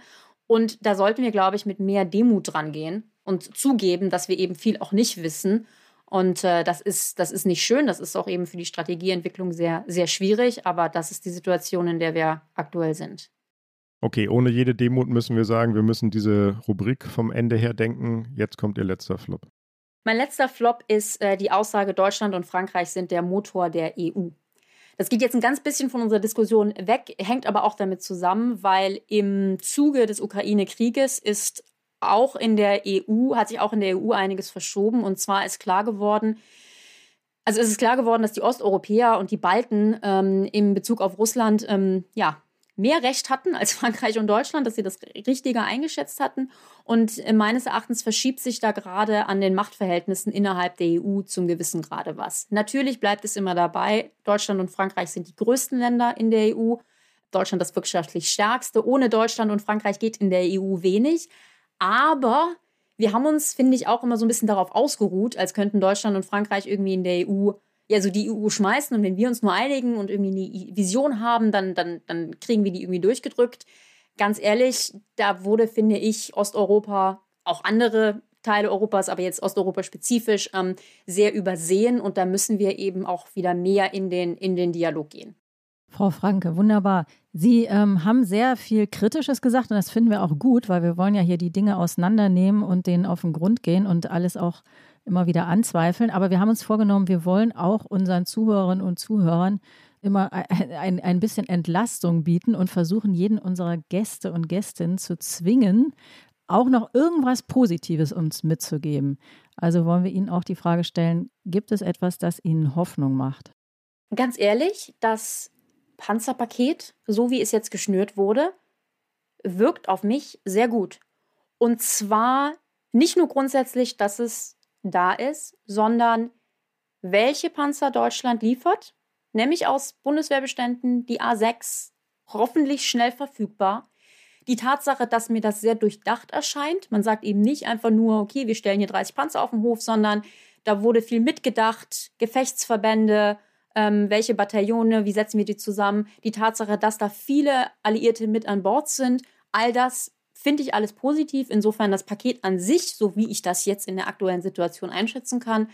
Und da sollten wir, glaube ich, mit mehr Demut dran gehen und zugeben, dass wir eben viel auch nicht wissen. Und äh, das, ist, das ist nicht schön, das ist auch eben für die Strategieentwicklung sehr, sehr schwierig, aber das ist die Situation, in der wir aktuell sind.
Okay, ohne jede Demut müssen wir sagen, wir müssen diese Rubrik vom Ende her denken. Jetzt kommt Ihr letzter Flop.
Mein letzter Flop ist äh, die Aussage, Deutschland und Frankreich sind der Motor der EU. Das geht jetzt ein ganz bisschen von unserer Diskussion weg, hängt aber auch damit zusammen, weil im Zuge des Ukraine-Krieges ist auch in der EU, hat sich auch in der EU einiges verschoben. Und zwar ist klar geworden, also es ist klar geworden, dass die Osteuropäer und die Balten ähm, in Bezug auf Russland ähm, ja, mehr Recht hatten als Frankreich und Deutschland, dass sie das richtiger eingeschätzt hatten. Und äh, meines Erachtens verschiebt sich da gerade an den Machtverhältnissen innerhalb der EU zum gewissen Grade was. Natürlich bleibt es immer dabei, Deutschland und Frankreich sind die größten Länder in der EU. Deutschland das wirtschaftlich stärkste. Ohne Deutschland und Frankreich geht in der EU wenig. Aber wir haben uns, finde ich, auch immer so ein bisschen darauf ausgeruht, als könnten Deutschland und Frankreich irgendwie in der EU ja, so die EU schmeißen und wenn wir uns nur einigen und irgendwie eine Vision haben, dann, dann, dann kriegen wir die irgendwie durchgedrückt. Ganz ehrlich, da wurde, finde ich, Osteuropa, auch andere Teile Europas, aber jetzt Osteuropa spezifisch, ähm, sehr übersehen und da müssen wir eben auch wieder mehr in den, in den Dialog gehen.
Frau Franke, wunderbar. Sie ähm, haben sehr viel Kritisches gesagt und das finden wir auch gut, weil wir wollen ja hier die Dinge auseinandernehmen und denen auf den Grund gehen und alles auch immer wieder anzweifeln. Aber wir haben uns vorgenommen, wir wollen auch unseren Zuhörerinnen und Zuhörern immer ein, ein bisschen Entlastung bieten und versuchen, jeden unserer Gäste und Gästinnen zu zwingen, auch noch irgendwas Positives uns mitzugeben. Also wollen wir Ihnen auch die Frage stellen, gibt es etwas, das Ihnen Hoffnung macht?
Ganz ehrlich, das Panzerpaket, so wie es jetzt geschnürt wurde, wirkt auf mich sehr gut. Und zwar nicht nur grundsätzlich, dass es da ist, sondern welche Panzer Deutschland liefert, nämlich aus Bundeswehrbeständen die A6, hoffentlich schnell verfügbar. Die Tatsache, dass mir das sehr durchdacht erscheint, man sagt eben nicht einfach nur, okay, wir stellen hier 30 Panzer auf den Hof, sondern da wurde viel mitgedacht, Gefechtsverbände, ähm, welche Bataillone, wie setzen wir die zusammen, die Tatsache, dass da viele Alliierte mit an Bord sind, all das finde ich alles positiv. Insofern das Paket an sich, so wie ich das jetzt in der aktuellen Situation einschätzen kann,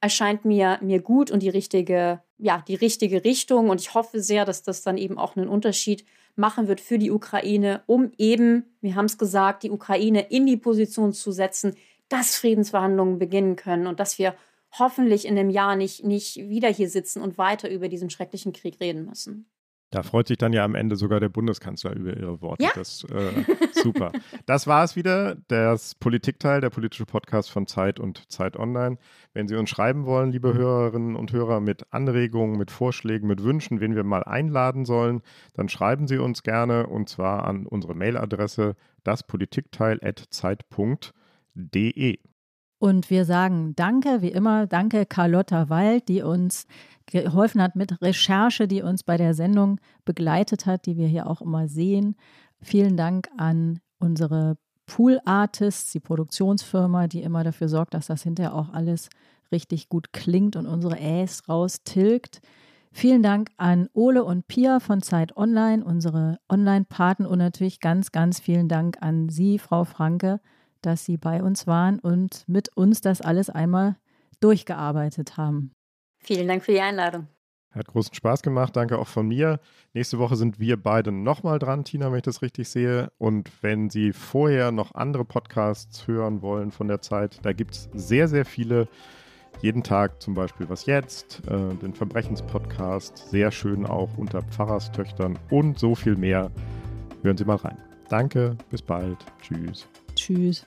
erscheint mir, mir gut und die richtige, ja, die richtige Richtung. Und ich hoffe sehr, dass das dann eben auch einen Unterschied machen wird für die Ukraine, um eben, wir haben es gesagt, die Ukraine in die Position zu setzen, dass Friedensverhandlungen beginnen können und dass wir hoffentlich in dem Jahr nicht, nicht wieder hier sitzen und weiter über diesen schrecklichen Krieg reden müssen.
Da freut sich dann ja am Ende sogar der Bundeskanzler über Ihre Worte.
Ja?
Das äh, super. das war es wieder, das Politikteil, der politische Podcast von Zeit und Zeit Online. Wenn Sie uns schreiben wollen, liebe Hörerinnen und Hörer, mit Anregungen, mit Vorschlägen, mit Wünschen, wen wir mal einladen sollen, dann schreiben Sie uns gerne und zwar an unsere Mailadresse daspolitikteil.zeit.de.
Und wir sagen Danke, wie immer, danke Carlotta Wald, die uns geholfen hat mit Recherche, die uns bei der Sendung begleitet hat, die wir hier auch immer sehen. Vielen Dank an unsere Pool Artists, die Produktionsfirma, die immer dafür sorgt, dass das hinterher auch alles richtig gut klingt und unsere Äs raustilgt. Vielen Dank an Ole und Pia von Zeit Online, unsere Online-Paten und natürlich ganz, ganz vielen Dank an Sie, Frau Franke, dass Sie bei uns waren und mit uns das alles einmal durchgearbeitet haben.
Vielen Dank für die Einladung.
Hat großen Spaß gemacht. Danke auch von mir. Nächste Woche sind wir beide nochmal dran, Tina, wenn ich das richtig sehe. Und wenn Sie vorher noch andere Podcasts hören wollen von der Zeit, da gibt es sehr, sehr viele. Jeden Tag zum Beispiel Was Jetzt, äh, den Verbrechenspodcast, sehr schön auch unter Pfarrerstöchtern und so viel mehr. Hören Sie mal rein. Danke, bis bald. Tschüss.
Tschüss.